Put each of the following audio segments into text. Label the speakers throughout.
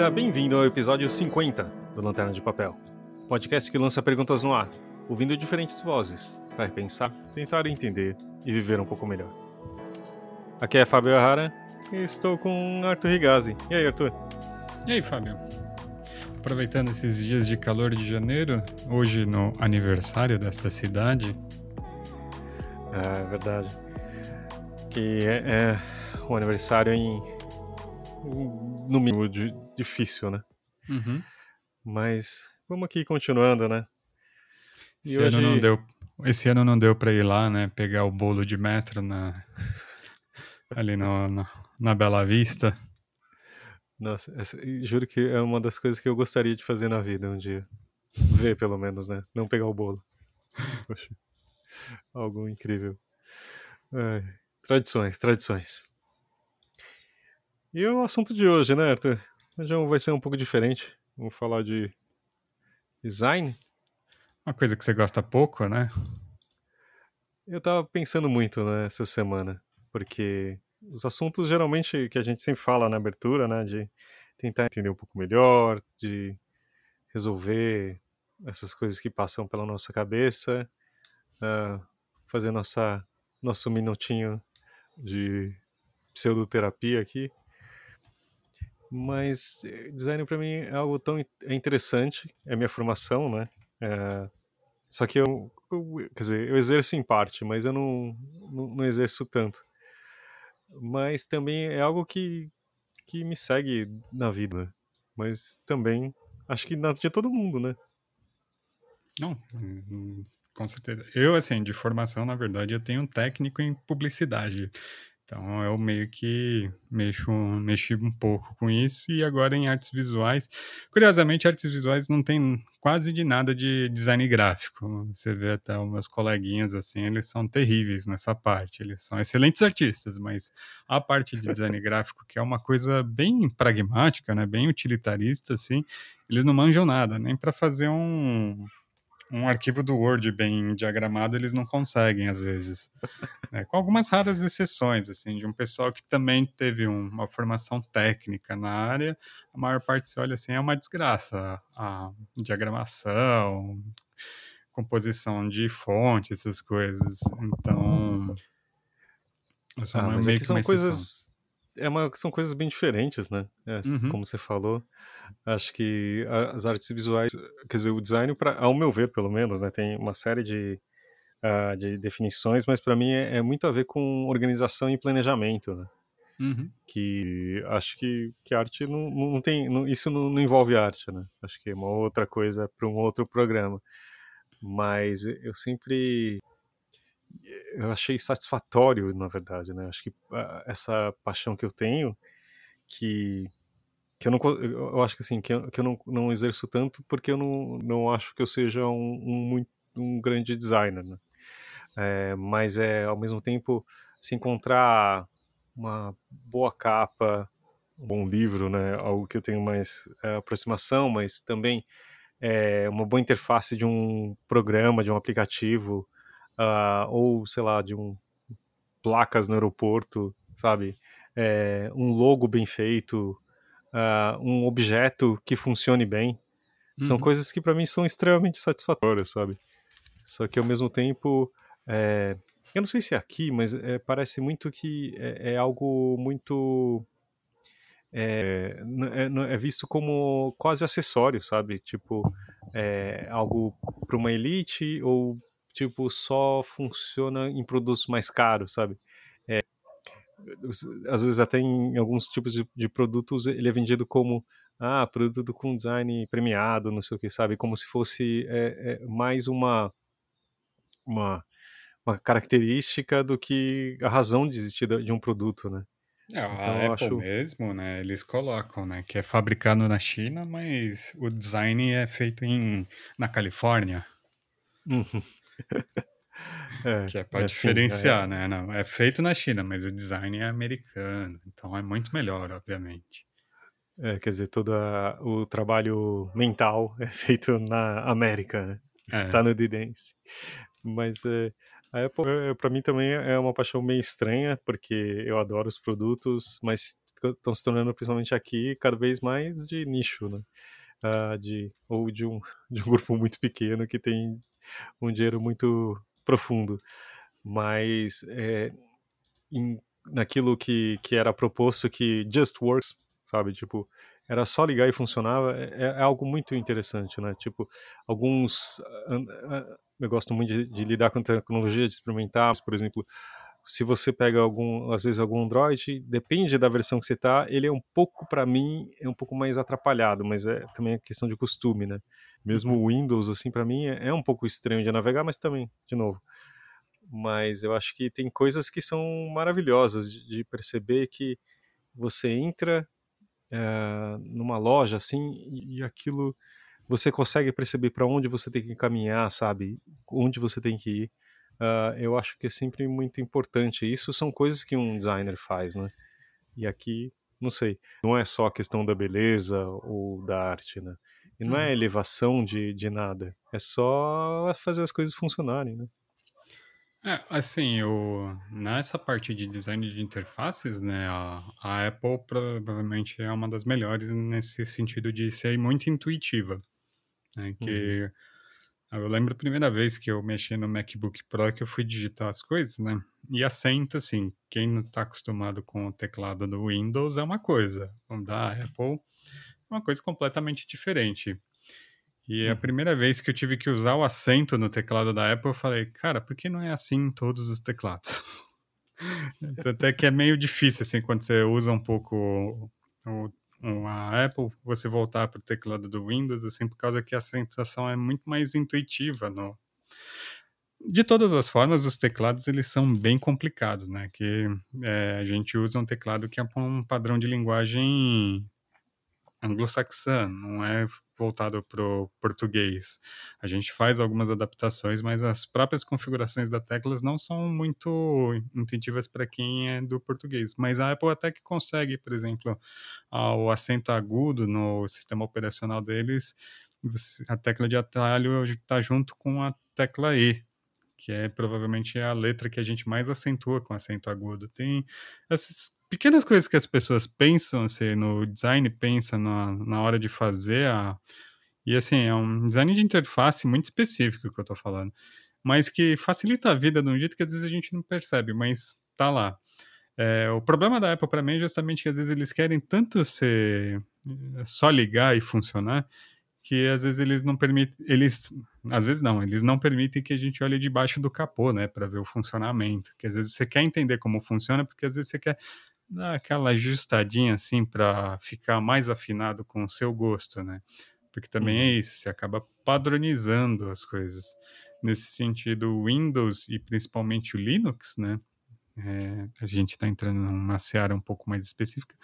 Speaker 1: Bem-vinda, bem-vindo ao episódio 50 do Lanterna de Papel, podcast que lança perguntas no ar, ouvindo diferentes vozes, para pensar, tentar entender e viver um pouco melhor. Aqui é Fábio Arara e estou com Arthur Rigazzi. E aí, Arthur?
Speaker 2: E aí, Fábio? Aproveitando esses dias de calor de janeiro, hoje no aniversário desta cidade.
Speaker 1: É verdade. Que é, é um aniversário em. no mínimo de, difícil, né?
Speaker 2: Uhum.
Speaker 1: Mas vamos aqui continuando, né?
Speaker 2: E esse, hoje... ano não deu, esse ano não deu para ir lá, né? Pegar o bolo de metro na, ali no, no, na Bela Vista.
Speaker 1: Nossa, essa, juro que é uma das coisas que eu gostaria de fazer na vida um dia. Ver, pelo menos, né? Não pegar o bolo. Poxa, algo incrível. É, tradições, tradições. E o assunto de hoje, né, Arthur? Hoje vai ser um pouco diferente. Vamos falar de design.
Speaker 2: Uma coisa que você gosta pouco, né?
Speaker 1: Eu tava pensando muito nessa né, semana porque os assuntos geralmente que a gente sempre fala na abertura, né, de tentar entender um pouco melhor, de resolver essas coisas que passam pela nossa cabeça, uh, fazer nossa nosso minutinho de pseudoterapia aqui. Mas eh, design para mim é algo tão é interessante, é minha formação, né? É, só que eu, eu, quer dizer, eu exerço em parte, mas eu não, não, não exerço tanto mas também é algo que, que me segue na vida. Mas também acho que na de todo mundo, né?
Speaker 2: Não, hum, com certeza. Eu, assim, de formação, na verdade, eu tenho um técnico em publicidade. Então eu meio que mexo, mexi um pouco com isso e agora em artes visuais. Curiosamente, artes visuais não tem quase de nada de design gráfico. Você vê até os meus coleguinhas assim, eles são terríveis nessa parte. Eles são excelentes artistas, mas a parte de design gráfico, que é uma coisa bem pragmática, né, bem utilitarista assim, eles não manjam nada, nem para fazer um um arquivo do Word bem diagramado eles não conseguem às vezes, né? com algumas raras exceções, assim, de um pessoal que também teve um, uma formação técnica na área, a maior parte se olha assim é uma desgraça, a diagramação, composição de fonte, essas coisas, então
Speaker 1: ah, mas meio que são coisas é uma, são coisas bem diferentes, né? É, uhum. Como você falou. Acho que as artes visuais, quer dizer, o design, pra, ao meu ver, pelo menos, né, tem uma série de, uh, de definições, mas para mim é, é, muito a ver com organização e planejamento, né?
Speaker 2: Uhum.
Speaker 1: Que acho que, que arte não, não tem. Não, isso não, não, envolve arte, né? Acho que é uma outra coisa para um outro programa. Mas eu sempre eu achei satisfatório, na verdade, né? Acho que uh, essa paixão que eu tenho, que que eu não eu acho que assim que eu, que eu não, não exerço tanto porque eu não, não acho que eu seja um, um, um grande designer, né? É, mas é ao mesmo tempo se encontrar uma boa capa, um bom livro, né? Algo que eu tenho mais é, aproximação, mas também é, uma boa interface de um programa, de um aplicativo uh, ou sei lá, de um placas no aeroporto, sabe? É, um logo bem feito, uh, um objeto que funcione bem. Uhum. São coisas que para mim são extremamente satisfatórias, sabe? Só que ao mesmo tempo, é, eu não sei se é aqui, mas é, parece muito que é, é algo muito é, é, é, visto como quase acessório, sabe? Tipo, algo para uma elite ou tipo, só funciona em produtos mais caros, sabe? É, às vezes até em alguns tipos de, de, produtos ele é vendido como ah, produto com design premiado, não sei o que, sabe? Como se fosse é, é, mais uma, uma, uma característica do que a razão de existir de um produto, né?
Speaker 2: É, então, a Apple acho... mesmo, né? Eles colocam, né? Que é fabricado na China, mas o design é feito em, na Califórnia.
Speaker 1: Uhum.
Speaker 2: É, que é para é diferenciar, assim, é. né? Não, é feito na China, mas o design é americano, então é muito melhor, obviamente.
Speaker 1: É, quer dizer, todo a, o trabalho mental é feito na América, né? É. Estadunidense. Mas é, a Apple, é, para mim, também é uma paixão meio estranha, porque eu adoro os produtos, mas estão se tornando, principalmente aqui, cada vez mais de nicho, né? Uh, de, ou de um, de um grupo muito pequeno que tem um dinheiro muito profundo. Mas é, em, naquilo que, que era proposto que just works, sabe? Tipo, era só ligar e funcionava, é, é, algo muito interessante, né? Tipo, alguns. Eu gosto muito de, de, lidar com tecnologia, de experimentar, por exemplo, se você pega algum, às vezes algum Android, depende da versão que você tá, ele é um pouco, para mim, é um pouco mais atrapalhado, mas é também é questão de costume, né? Mesmo o Windows, assim, para mim é, é um pouco estranho de navegar, mas também, de novo. Mas eu acho que tem coisas que são maravilhosas de, de perceber que você entra é, numa loja assim e aquilo você consegue perceber para onde você tem que caminhar, sabe? Onde você tem que ir. Uh, eu acho que é sempre muito importante. Isso são coisas que um designer faz, né? E aqui, não sei, não é só a questão da beleza ou da arte, né? E não é uhum. elevação de, de nada. É só fazer as coisas funcionarem, né?
Speaker 2: É, assim, o, nessa parte de design de interfaces, né, a, a Apple provavelmente é uma das melhores nesse sentido de ser muito intuitiva. Né, que uhum. Eu lembro a primeira vez que eu mexi no MacBook Pro que eu fui digitar as coisas, né? E assento, assim, quem não está acostumado com o teclado do Windows é uma coisa, o da Apple é uma coisa completamente diferente. E a uhum. primeira vez que eu tive que usar o acento no teclado da Apple, eu falei, cara, por que não é assim em todos os teclados? Até que é meio difícil, assim, quando você usa um pouco o, a Apple, você voltar para o teclado do Windows, assim, por causa que a sensação é muito mais intuitiva no, de todas as formas, os teclados eles são bem complicados, né? Que é, a gente usa um teclado que é um padrão de linguagem anglo-saxão, não é voltado para o português. A gente faz algumas adaptações, mas as próprias configurações das teclas não são muito intuitivas para quem é do português. Mas a Apple até que consegue, por exemplo, o acento agudo no sistema operacional deles, a tecla de atalho está junto com a tecla E, que é provavelmente a letra que a gente mais acentua com acento agudo. Tem essas pequenas coisas que as pessoas pensam, assim, no design pensa na, na hora de fazer a... E assim, é um design de interface muito específico que eu estou falando, mas que facilita a vida de um jeito que às vezes a gente não percebe, mas tá lá. É, o problema da Apple para mim é justamente que às vezes eles querem tanto ser só ligar e funcionar que às vezes eles não permitem, eles, às vezes não, eles não permitem que a gente olhe debaixo do capô, né, para ver o funcionamento. Que às vezes você quer entender como funciona, porque às vezes você quer dar aquela ajustadinha assim para ficar mais afinado com o seu gosto, né? Porque também é uhum. é isso, você acaba padronizando as coisas. Nesse sentido, o Windows e principalmente o Linux, né? É, a gente está entrando numa seara um pouco mais específica,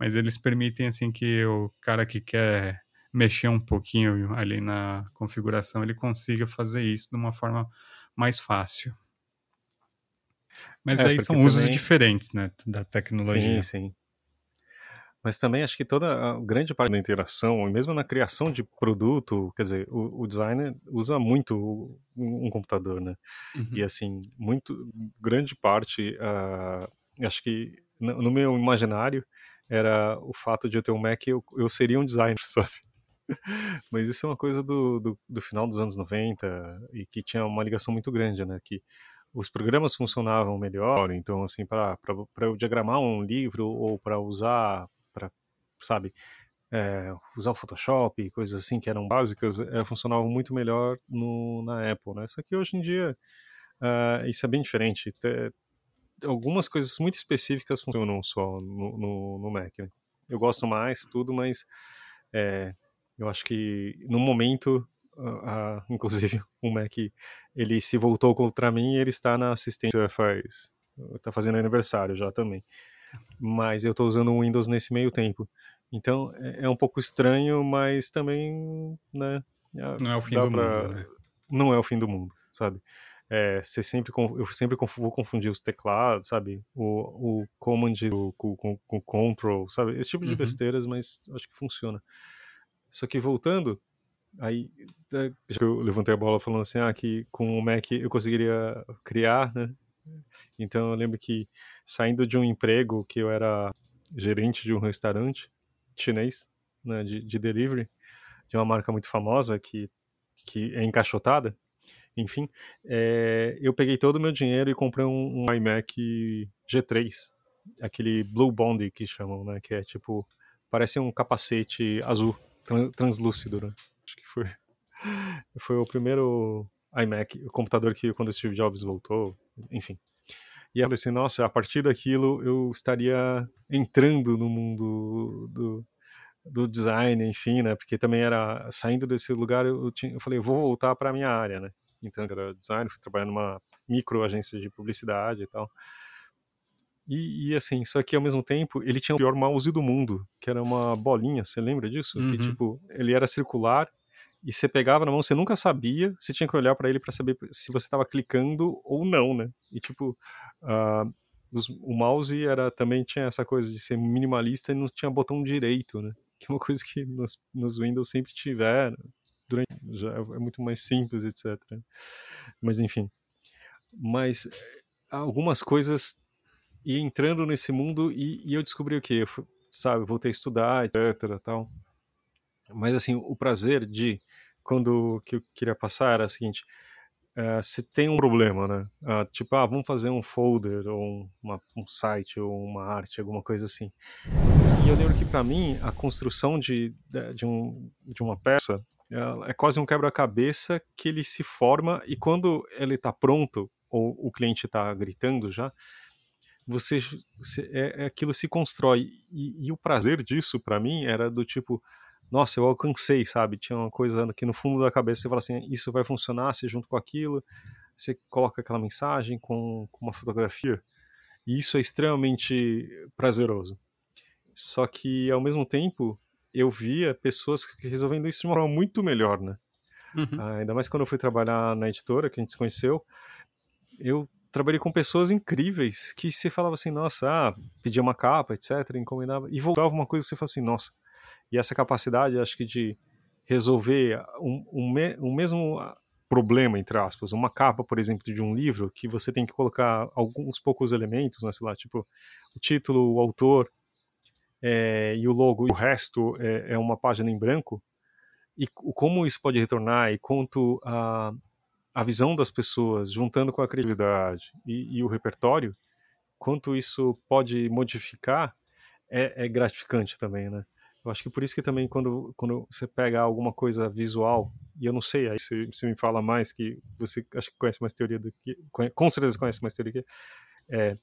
Speaker 2: mas eles permitem assim que o cara que quer mexer um pouquinho ali na configuração, ele consiga fazer isso de uma forma mais fácil. Mas é, daí são também... usos diferentes, né, da tecnologia.
Speaker 1: Sim, sim. Mas também acho que toda a grande parte da interação, mesmo na criação de produto, quer dizer, o, o designer usa muito um, um computador, né? Uhum. E assim, muito grande parte, uh, acho que no, no, meu imaginário era o fato de eu ter um Mac, eu, eu seria um designer, sabe? Mas isso é uma coisa do, do, do, final dos anos 90 e que tinha uma ligação muito grande, né? Que os programas funcionavam melhor, então, assim, para eu diagramar um livro ou para usar, para, sabe, é, usar o Photoshop, coisas assim que eram básicas, é, funcionavam muito melhor no, na Apple, né? Só que hoje em dia uh, isso é bem diferente. Tem, algumas coisas muito específicas funcionam só no, no, no Mac, né? Eu gosto mais, tudo, mas é, eu acho que no momento, uh, uh, inclusive o Mac, ele se voltou contra mim e ele está na assistência faz, está fazendo aniversário já também. Mas eu estou usando o Windows nesse meio tempo. Então é, é, um pouco estranho, mas também, né?
Speaker 2: Não é o fim do pra... mundo, né?
Speaker 1: Não é o fim do mundo, sabe? É, você sempre, eu sempre vou confundir os teclados, sabe? O, o command com, com, com control, sabe? Esse tipo de uhum. besteiras, mas acho que funciona. Só que voltando, aí é, eu levantei a bola falando assim, ah, que com o Mac eu conseguiria criar, né? Então eu lembro que saindo de um emprego que eu era gerente de um restaurante chinês, né, de, de delivery, de uma marca muito famosa que, que é encaixotada. Enfim, é, eu peguei todo o meu dinheiro e comprei um, um iMac G3, aquele Blue Bond que chamam, né, que é tipo, parece um capacete azul, translúcido, né? Acho que foi, foi o primeiro iMac, o computador que quando o Steve Jobs voltou, enfim. E eu falei assim, nossa, a partir daquilo eu estaria entrando no mundo do, do design, enfim, né? Porque também era saindo desse lugar, eu, tinha, eu falei, eu vou voltar para minha área, né? Então, era design, fui trabalhar numa micro agência de publicidade e tal. E, e, assim, só que ao mesmo tempo ele tinha o pior mouse do mundo, que era uma bolinha, você lembra disso? Uhum. Que tipo, ele era circular e você pegava na mão, você nunca sabia, você tinha que olhar para ele para saber se você estava clicando ou não, né? E tipo, uh, os, o mouse era também tinha essa coisa de ser minimalista e não tinha botão direito, né? Que é uma coisa que nos, nos Windows sempre tiveram, durante, já é muito mais simples, etc. Mas enfim, mas algumas coisas e entrando nesse mundo e, e eu descobri o que sabe voltei a estudar etc tal. Mas assim o prazer de quando que eu queria passar era o seguinte uh, se tem um problema né? Uh, tipo ah vamos fazer um folder ou uma, um site ou uma arte alguma coisa assim. E eu lembro que para mim a construção de, de, um, de uma peça é quase um quebra-cabeça que ele se forma e quando ele está pronto ou o cliente está gritando já você, você é, é, aquilo se constrói. E, e o prazer disso para mim era do tipo nossa eu alcancei sabe? Tinha uma coisa que no fundo da cabeça você fala assim isso vai funcionar se junto com aquilo você coloca aquela mensagem com, com uma fotografia e isso é extremamente prazeroso. Só que ao mesmo tempo eu via pessoas resolvendo isso de uma forma muito melhor né? Uhum. ah, ainda mais quando eu fui trabalhar na editora que a gente se conheceu eu trabalhei com pessoas incríveis que você falava assim, nossa, ah, pedia uma capa, etc, encomendava, e voltava uma coisa que você fala assim, nossa, e essa capacidade, acho que de resolver um, um, um mesmo problema, entre aspas, uma capa, por exemplo, de um livro, que você tem que colocar alguns poucos elementos, né, sei lá, tipo, o título, o autor, é, e o logo, e o resto é, é, uma página em branco, e como isso pode retornar, e quanto a a visão das pessoas, juntando com a criatividade e, e o repertório, quanto isso pode modificar, é, é, gratificante também, né? Eu acho que por isso que também quando, quando você pega alguma coisa visual, e eu não sei, aí você, você me fala mais, que você acho que conhece mais teoria do que, com certeza conhece mais teoria do que, é,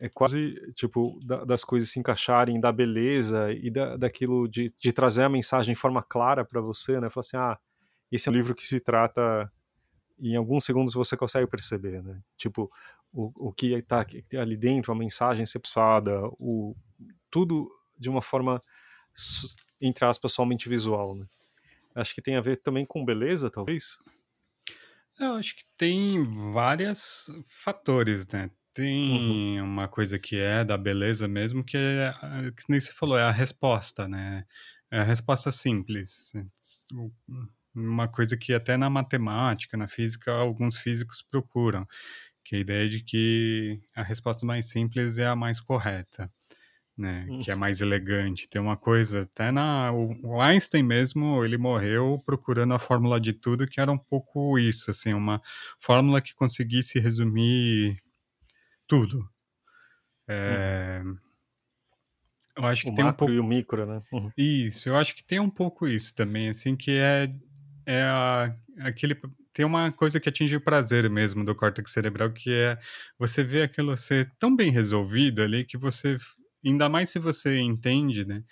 Speaker 1: é quase, tipo, da, das coisas se encaixarem, da beleza e da, daquilo de, de trazer a mensagem de forma clara para você, né? Falar assim, ah, esse é um livro que se trata em alguns segundos você consegue perceber, né? Tipo, o, o que está ali dentro, a mensagem ser passada, o, tudo de uma forma, entre aspas, somente visual, né? Acho que tem a ver também com beleza, talvez?
Speaker 2: Eu acho que tem vários fatores, né? Tem uhum. uma coisa que é da beleza mesmo, que é, que nem você falou, é a resposta, né? É a resposta simples uma coisa que até na matemática, na física, alguns físicos procuram, que é a ideia de que a resposta mais simples é a mais correta, né? Que é mais elegante. Tem uma coisa, até na o Einstein mesmo, ele morreu procurando a fórmula de tudo, que era um pouco isso, assim, uma fórmula que conseguisse resumir tudo. É, uhum. Eu acho que
Speaker 1: o
Speaker 2: tem
Speaker 1: um
Speaker 2: pouco
Speaker 1: e o micro, né?
Speaker 2: Uhum. Isso, eu acho que tem um pouco isso também, assim, que é é a, aquele tem uma coisa que atinge o prazer mesmo do córtex cerebral, que é você ver aquilo ser tão bem resolvido ali que você, ainda mais se você entende, né?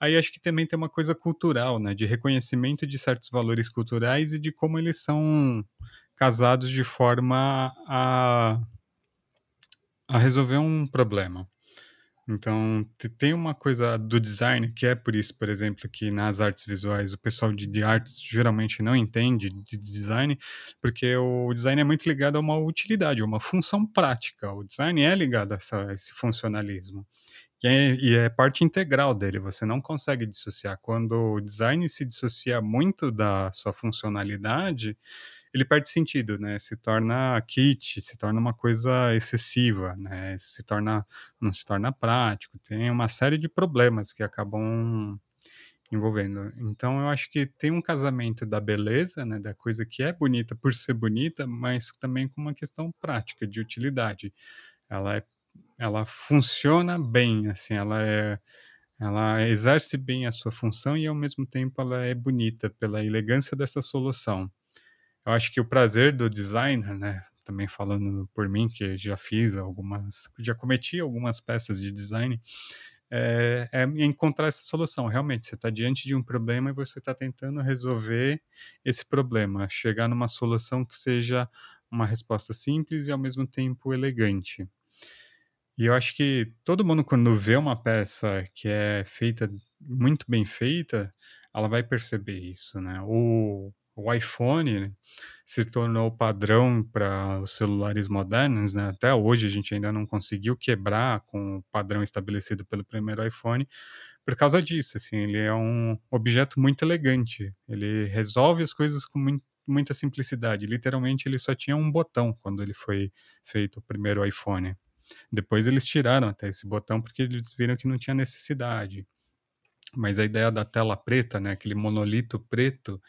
Speaker 2: Aí acho que também tem uma coisa cultural, né? De reconhecimento de certos valores culturais e de como eles são casados de forma a, a resolver um problema. Então, tem uma coisa do design que é por isso, por exemplo, que nas artes visuais o pessoal de, de artes geralmente não entende de design, porque o design é muito ligado a uma utilidade, a uma função prática. O design é ligado a, essa, a esse funcionalismo. E é, e é, parte integral dele, você não consegue dissociar. Quando o design se dissocia muito da sua funcionalidade, ele perde sentido, né? Se torna kit, se torna uma coisa excessiva, né? Se torna, não se torna prático, tem uma série de problemas que acabam envolvendo. Então eu acho que tem um casamento da beleza, né, da coisa que é bonita por ser bonita, mas também com uma questão prática de utilidade. Ela é, ela funciona bem, assim, ela é ela exerce bem a sua função e ao mesmo tempo ela é bonita pela elegância dessa solução. Eu acho que o prazer do designer, né, também falando por mim que já fiz algumas, já cometi algumas peças de design, é, é encontrar essa solução. Realmente, você está diante de um problema e você está tentando resolver esse problema, chegar numa solução que seja uma resposta simples e ao mesmo tempo elegante. E eu acho que todo mundo, quando vê uma peça que é feita muito bem feita, ela vai perceber isso, né? O, o iPhone se tornou padrão para os celulares modernos, né? Até hoje a gente ainda não conseguiu quebrar com o padrão estabelecido pelo primeiro iPhone por causa disso, assim, ele é um objeto muito elegante, ele resolve as coisas com muita simplicidade, literalmente ele só tinha um botão quando ele foi feito o primeiro iPhone. Depois eles tiraram até esse botão porque eles viram que não tinha necessidade. Mas a ideia da tela preta, né, aquele monolito preto,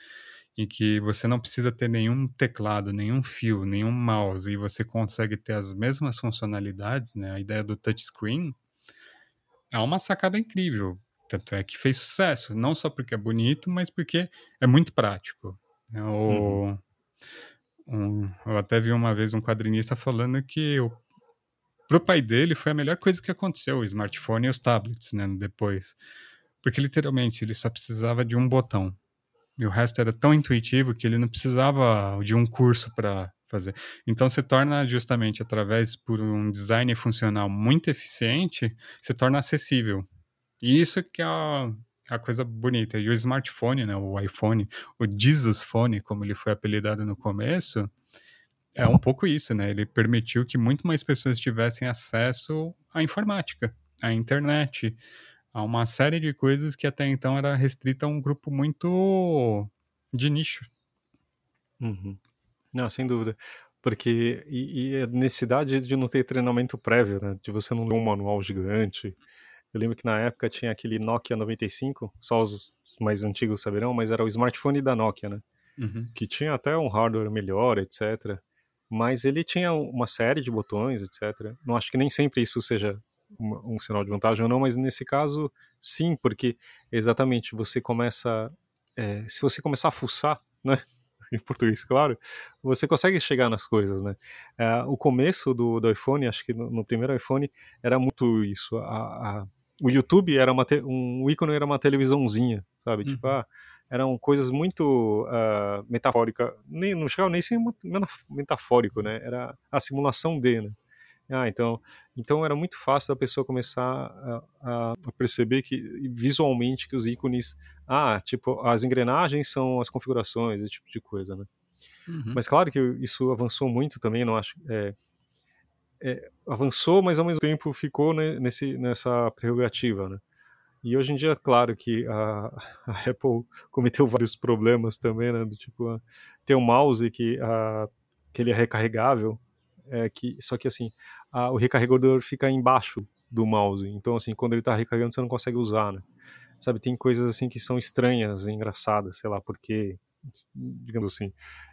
Speaker 2: em que você não precisa ter nenhum teclado, nenhum fio, nenhum mouse e você consegue ter as mesmas funcionalidades, né? A ideia do touchscreen é uma sacada incrível. Tanto é que fez sucesso, não só porque é bonito, mas porque é muito prático. É o, uhum. um, eu até vi uma vez um quadrinista falando que o, pro pai dele foi a melhor coisa que aconteceu, o smartphone e os tablets, né? Depois. Porque literalmente ele só precisava de um botão e o resto era tão intuitivo que ele não precisava de um curso para fazer. Então se torna justamente através por um design funcional muito eficiente, se torna acessível. E isso que é a, a coisa bonita. E o smartphone, né, o iPhone, o Jesus Phone, como ele foi apelidado no começo, é um pouco isso, né? Ele permitiu que muito mais pessoas tivessem acesso à informática, à internet, a uma série de coisas que até então era restrita a um grupo muito de nicho.
Speaker 1: Uhum. Não, sem dúvida. Porque, e, e, a necessidade de não ter treinamento prévio, né? De você não ler um manual gigante. Eu lembro que na época tinha aquele Nokia 95, só os mais antigos saberão, mas era o smartphone da Nokia, né? Uhum. Que tinha até um hardware melhor, etc. Mas ele tinha uma série de botões, etc. Não acho que nem sempre isso seja um, um sinal de vantagem ou não, mas nesse caso, sim, porque exatamente você começa. É, se você começar a fuçar, né? Em português, claro, você consegue chegar nas coisas, né? É, o começo do, do iPhone, acho que no, no, primeiro iPhone, era muito isso. A, a, o YouTube era uma te, um ícone era uma televisãozinha, sabe? Tipo, uhum. Tipo, ah, eram coisas muito uh, metafóricas, nem, não chegava nem ser metafórico, né? Era a simulação de, né? Ah, então, então era muito fácil da pessoa começar a, a, perceber que visualmente que os ícones, ah, tipo, as engrenagens são as configurações, esse tipo de coisa, né? Uhum. Mas claro que isso avançou muito também, não acho, é, é, avançou, mas ao mesmo tempo ficou né, nesse, nessa prerrogativa, né? E hoje em dia, claro que a, a Apple cometeu vários problemas também, né? Do tipo, ter um mouse que, a, que ele é recarregável, é que só que assim a, o recarregador fica embaixo do mouse então assim quando ele está recarregando você não consegue usar né sabe tem coisas assim que são estranhas engraçadas sei lá porque digamos assim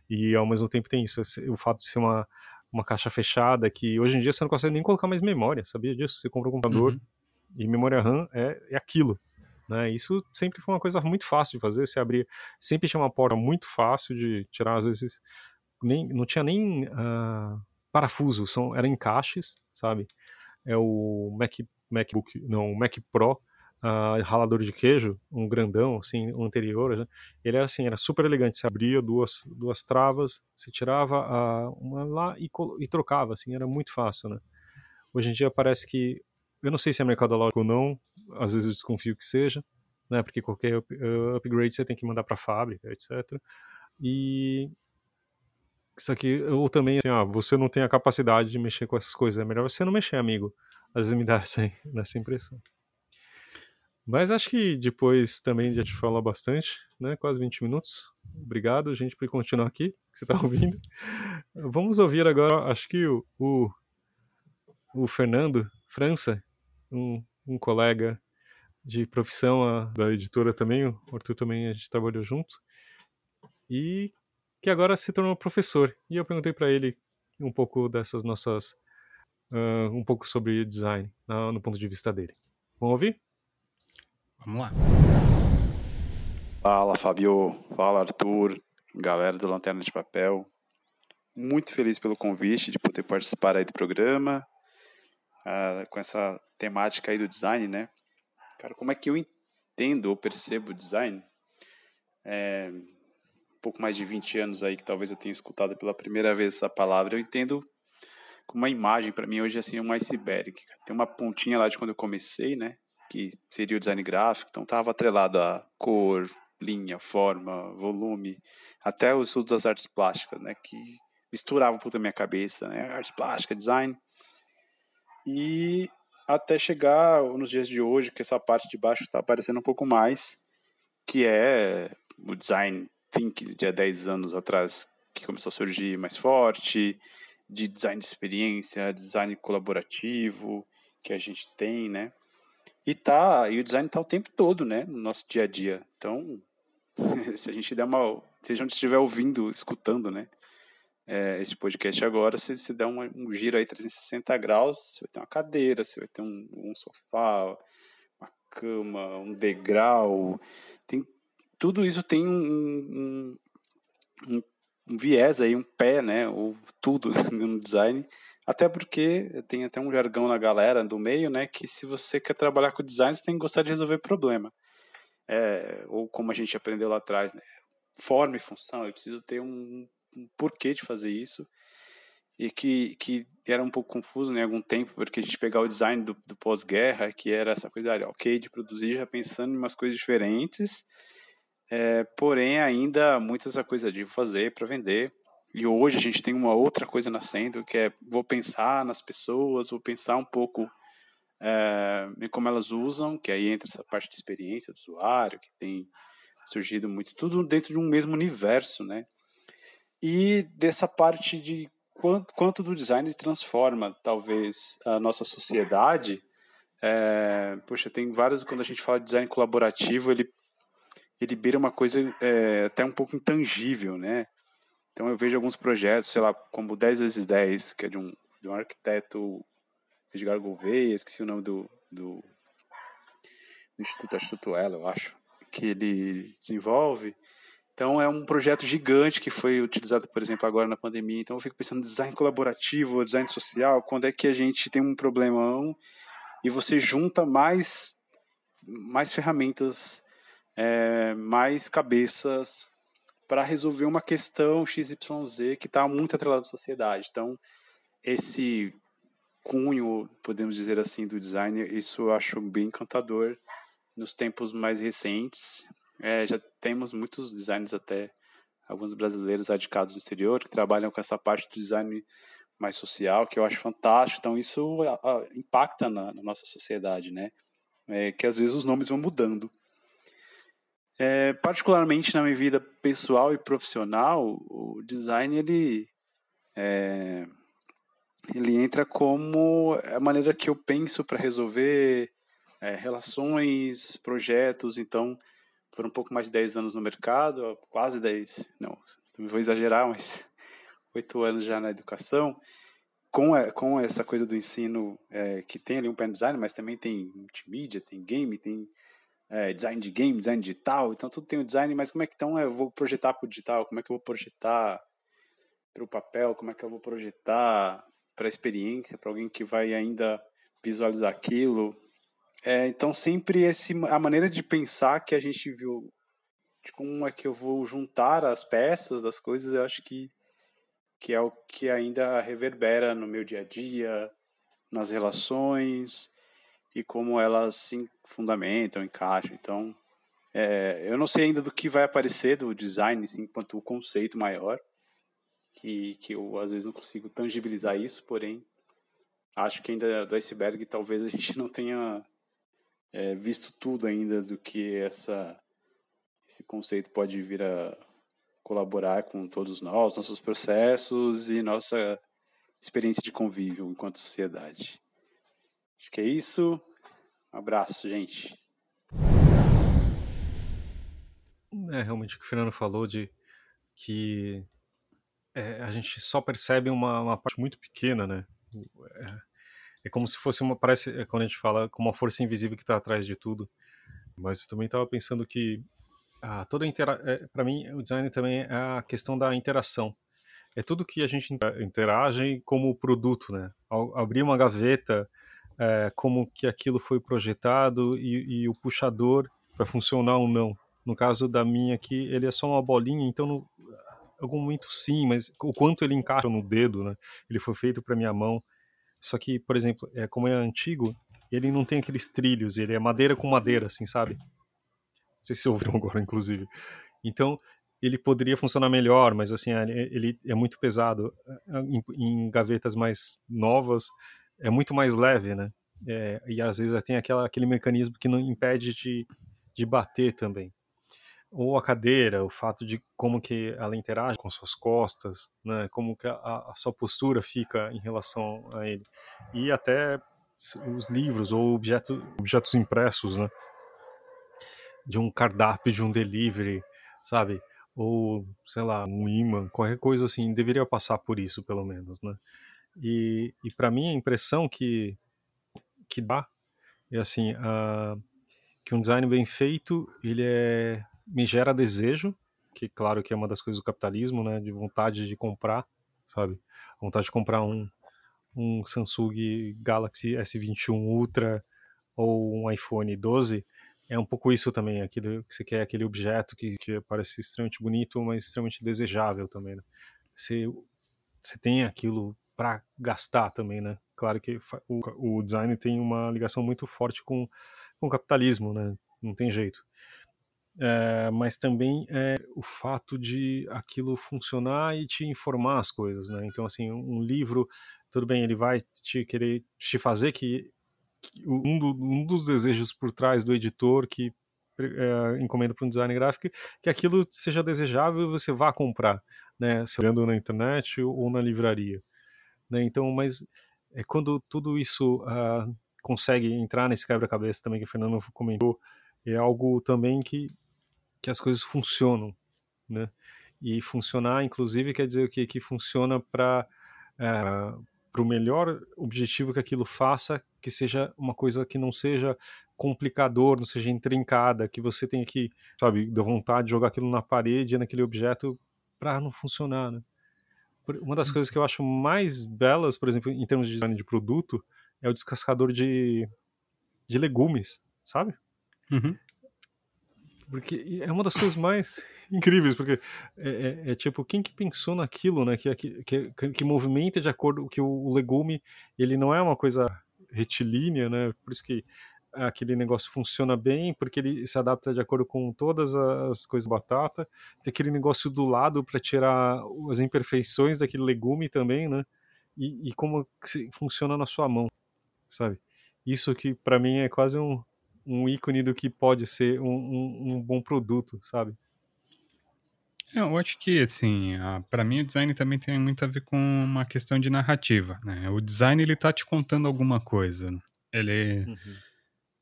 Speaker 1: e ao mesmo tempo tem isso o fato de ser uma uma caixa fechada que hoje em dia você não consegue nem colocar mais memória sabia disso você compra um computador uhum. e memória RAM é, é aquilo né? Isso sempre foi uma coisa muito fácil de fazer. Você abria, sempre tinha uma porta muito fácil de tirar, às vezes nem, não tinha nem uh, parafuso, são, eram encaixes, sabe? É o Mac, MacBook, não, o Mac Pro, uh, ralador de queijo, um grandão, assim, o anterior, né? ele era assim, era super elegante, você abria duas, duas travas, você tirava uh, uma lá e, e trocava, assim, era muito fácil, né? Hoje em dia parece que, eu não sei se é mercadológico ou não, às vezes eu desconfio que seja, né? Porque qualquer upgrade você tem que mandar para a fábrica, etc. E isso aqui, ou também, assim, ó, você não tem a capacidade de mexer com essas coisas, é melhor você não mexer, amigo. Às vezes me dá essa, impressão. Mas acho que depois também já te falar bastante, né? Quase 20 minutos. Obrigado, gente, por continuar aqui, que você está ouvindo. Vamos ouvir agora, acho que o, o, o Fernando França, um, um colega de profissão a, da editora também, o Arthur também a gente trabalhou junto, e que agora se tornou professor. E eu perguntei para ele um pouco dessas nossas. Uh, um pouco sobre design, no, no ponto de vista dele. Vamos ouvir?
Speaker 2: Vamos lá.
Speaker 3: Fala, Fabio. Fala, Arthur. Galera do Lanterna de Papel. Muito feliz pelo convite de poder participar aí do programa. Uh, com essa temática aí do design, né? Cara, como é que eu entendo ou percebo o design? É, pouco mais de 20 anos aí que talvez eu tenha escutado pela primeira vez essa palavra, eu entendo como uma imagem para mim hoje assim um iceberg. Tem uma pontinha lá de quando eu comecei, né, que seria o design gráfico, então estava atrelado a cor, linha, forma, volume, até o estudo das artes plásticas, né, que misturava um pouco da minha cabeça, né, arte plástica, design. E até chegar nos dias de hoje, que essa parte de baixo está aparecendo um pouco mais, que é o design think de há 10 anos atrás que começou a surgir mais forte, de design de experiência, design colaborativo que a gente tem, né? E tá, e o design tá o tempo todo, né, no nosso dia a dia. Então, se a gente der uma, seja onde estiver ouvindo, escutando, né, é, esse podcast agora, se você der um, um giro aí 360 graus, você vai ter uma cadeira, você vai ter um, um sofá, uma cama, um degrau, tem tudo isso tem um, um, um, viés aí, um pé, né, ou tudo no design, até porque tem até um jargão na galera do meio, né, que se você quer trabalhar com design, você tem que gostar de resolver problema. É, ou como a gente aprendeu lá atrás, né, forma e função, eu preciso ter um, um porquê de fazer isso, e que, que era um pouco confuso né, algum tempo, porque a gente pegar o design do, do pós-guerra, que era essa coisa, olha, ok, de produzir já pensando em umas coisas diferentes, é, porém, ainda muitas coisas de fazer para vender. E hoje a gente tem uma outra coisa nascendo, que é vou pensar nas pessoas, vou pensar um pouco é, em como elas usam, que aí entra essa parte de experiência do usuário, que tem surgido muito, tudo dentro de um mesmo universo, né? E dessa parte de quanto, quanto do design transforma, talvez, a nossa sociedade. É, poxa, tem várias, quando a gente fala de design colaborativo, ele ele beira uma coisa é, até um pouco intangível, né? Então eu vejo alguns projetos, sei lá, como 10 vezes 10, que é de um, de um arquiteto Edgar Gouveia, esqueci o nome do, do, do Instituto Astutuela, eu acho, que ele desenvolve. Então é um projeto gigante que foi utilizado, por exemplo, agora na pandemia. Então eu fico pensando design colaborativo, design social, quando é que a gente tem um problemão e você junta mais mais ferramentas é, mais cabeças para resolver uma questão XYZ que está muito atrelada à sociedade. Então, esse cunho, podemos dizer assim, do design, isso eu acho bem encantador nos tempos mais recentes. É, já temos muitos designers até, alguns brasileiros radicados no exterior, que trabalham com essa parte do design mais social, que eu acho fantástico. Então, isso a, a, impacta na, na, nossa sociedade, né? É, que às vezes os nomes vão mudando. É, particularmente na minha vida pessoal e profissional, o design ele é, ele entra como a maneira que eu penso para resolver é, relações, projetos. Então, foram um pouco mais de 10 anos no mercado, quase 10, não, vou exagerar, mas 8 anos já na educação. Com, com essa coisa do ensino é, que tem ali um pé no design, mas também tem multimídia, tem game, tem é, design de game, design digital, então tudo tem o design, mas como é que então eu vou projetar para o digital? Como é que eu vou projetar para o papel? Como é que eu vou projetar para a experiência, para alguém que vai ainda visualizar aquilo? É, então sempre esse, a maneira de pensar que a gente viu de como é que eu vou juntar as peças das coisas, eu acho que que é o que ainda reverbera no meu dia a dia, nas relações, e como elas se fundamentam, encaixam. Então, é, eu não sei ainda do que vai aparecer do design assim, enquanto o conceito maior, que, que eu às vezes não consigo tangibilizar isso, porém, acho que ainda do iceberg talvez a gente não tenha é, visto tudo ainda do que essa, esse conceito pode vir a colaborar com todos nós, nossos processos e nossa experiência de convívio enquanto sociedade. Acho que é isso. Um abraço, gente.
Speaker 1: É realmente o que o Fernando falou de que é, a gente só percebe uma, uma, parte muito pequena, né? É, é, como se fosse uma parece é, quando a gente fala com uma força invisível que está atrás de tudo. Mas eu também estava pensando que ah, toda intera é, para mim o design também é a questão da interação. É tudo que a gente interage como produto, né? Ao abrir uma gaveta, é, como que aquilo foi projetado e, e o puxador vai funcionar ou não. No caso da minha aqui, ele é só uma bolinha, então no, algum momento sim, mas o quanto ele encaixa no dedo, né? Ele foi feito para minha mão. Só que, por exemplo, é, como é antigo, ele não tem aqueles trilhos, ele é madeira com madeira, assim, sabe? Não sei se ouviram agora, inclusive. Então, ele poderia funcionar melhor, mas assim, ele é muito pesado. Em, em gavetas mais novas, é muito mais leve, né? É, e às vezes tem aquela, aquele mecanismo que não impede de, de bater também. Ou a cadeira, o fato de como que ela interage com suas costas, né? Como que a, a sua postura fica em relação a ele. E até os livros ou objeto, objetos impressos, né? De um cardápio, de um delivery, sabe? Ou, sei lá, um imã, qualquer coisa assim, deveria passar por isso, pelo menos, né? E, e para mim a impressão que, que dá é assim, uh, que um design bem feito, ele é, me gera desejo, que claro que é uma das coisas do capitalismo, né, de vontade de comprar, sabe? Vontade de comprar um, um Samsung Galaxy S21 Ultra ou um iPhone 12, é um pouco isso também, aquilo que você quer, aquele objeto que, que parece extremamente bonito, mas extremamente desejável também, né? Você, você tem aquilo para gastar também, né? Claro que o, o, design tem uma ligação muito forte com, com o capitalismo, né? Não tem jeito. É, mas também é o fato de aquilo funcionar e te informar as coisas, né? Então, assim, um livro, tudo bem, ele vai te querer te fazer que, que um, do, um, dos desejos por trás do editor que é, encomenda para um design gráfico que aquilo seja desejável e você vá comprar, né? Se olhando na internet ou na livraria. Né? Então, mas é quando tudo isso uh, consegue entrar nesse quebra-cabeça também que o Fernando comentou, é algo também que, que as coisas funcionam, né? E funcionar, inclusive, quer dizer o que que funciona para uh, é, para o melhor objetivo que aquilo faça, que seja uma coisa que não seja complicador, não seja intrincada, que você tenha que, sabe, dar vontade de jogar aquilo na parede, naquele objeto, para não funcionar, né? Uma das coisas que eu acho mais belas, por exemplo, em termos de design de produto, é o descascador de, de legumes, sabe?
Speaker 2: Uhum.
Speaker 1: Porque é uma das coisas mais incríveis, porque é, é, é, tipo, quem que pensou naquilo, né? Que, que, que, que movimenta de acordo que o, o legume, ele não é uma coisa retilínea, né? Por isso que aquele negócio funciona bem, porque ele se adapta de acordo com todas as coisas da batata. Tem aquele negócio do lado para tirar as imperfeições daquele legume também, né? E, e como funciona na sua mão, sabe? Isso que para mim é quase um, um ícone do que pode ser um, um, um bom produto, sabe?
Speaker 2: É, eu acho que, assim, para mim o design também tem muito a ver com uma questão de narrativa, né? O design, ele tá te contando alguma coisa. Ele... Uhum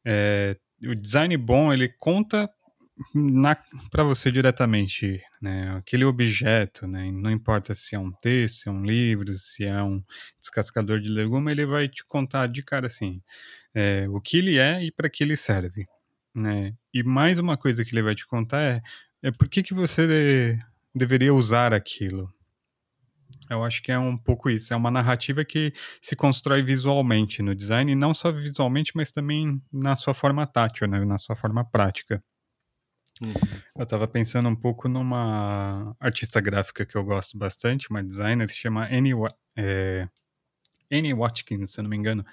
Speaker 2: é, o design bom, ele conta para você diretamente, né? Aquele objeto, né? Não importa se é um texto, se é um livro, se é um descascador de legume, ele vai te contar de cara assim é, o que ele é e para que ele serve, né? E mais uma coisa que ele vai te contar é, é por que, que você de, deveria usar aquilo, eu acho que é um pouco isso. É uma narrativa que se constrói visualmente no design, e não só visualmente, mas também na sua forma tátil, né? na sua forma prática. Uhum. Eu estava pensando um pouco numa artista gráfica que eu gosto bastante, uma designer, se chama Annie, é, Annie Watkins, se eu não me engano,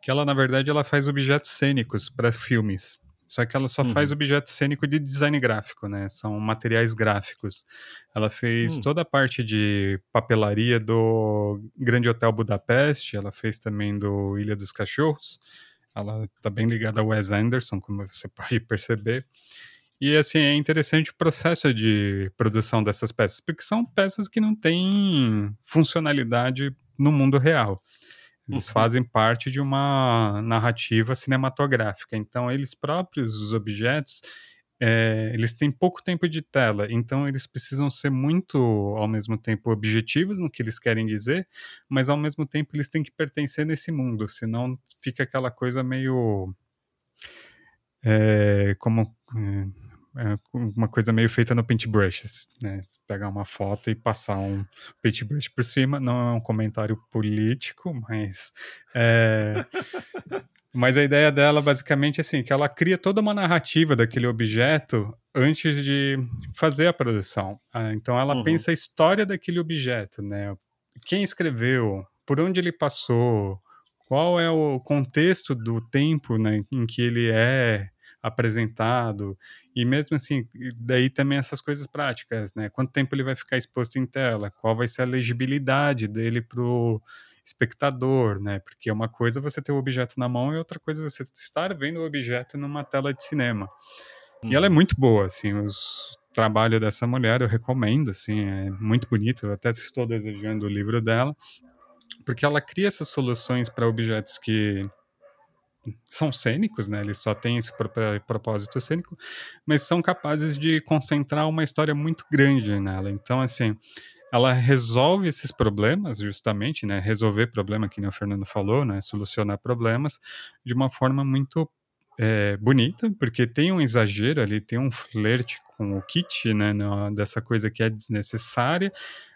Speaker 2: que ela, na verdade, ela faz objetos cênicos para filmes. Só que ela só uhum. faz objeto cênico de design gráfico, né? São materiais gráficos. Ela fez uhum. toda a parte de papelaria do Grande Hotel Budapeste, ela fez também do Ilha dos Cachorros. Ela está bem ligada ao Wes Anderson, como você pode perceber. E assim, é interessante o processo de produção dessas peças, porque são peças que não têm funcionalidade no mundo real. Eles uhum. fazem parte de uma narrativa cinematográfica. Então, eles próprios, os objetos, é, eles têm pouco tempo de tela, então eles precisam ser muito, ao mesmo tempo, objetivos no que eles querem dizer, mas ao mesmo tempo eles têm que pertencer nesse mundo, senão fica aquela coisa meio. É, como. É, é, uma coisa meio feita no paintbrush, né? Pegar uma foto e passar um paintbrush por cima. Não é um comentário político, mas é... mas a ideia dela basicamente é assim, que ela cria toda uma narrativa daquele objeto antes de fazer a produção. Ah, então ela uhum. pensa a história daquele objeto, né? Quem escreveu, por onde ele passou, qual é o contexto do tempo né, em que ele é apresentado, e mesmo assim, daí também essas coisas práticas, né? Quanto tempo ele vai ficar exposto em tela? Qual vai ser a legibilidade dele para o espectador, né? Porque uma coisa é você ter o objeto na mão e outra coisa é você estar vendo o objeto numa tela de cinema. E ela é uhum. muito boa, assim, os trabalho dessa mulher eu recomendo, assim, é muito bonito, eu até estou desejando o livro dela, porque ela cria essas soluções para objetos que são cênicos, né? Eles só têm esse propósito cênico, mas são capazes de concentrar uma história muito grande nela. Então, assim, ela resolve esses problemas, justamente, né? Resolver problema, que nem o Fernando falou, né? Solucionar problemas de uma forma muito é, bonita, porque tem um exagero ali, tem um flerte com o kit, né? dessa coisa que é desnecessária,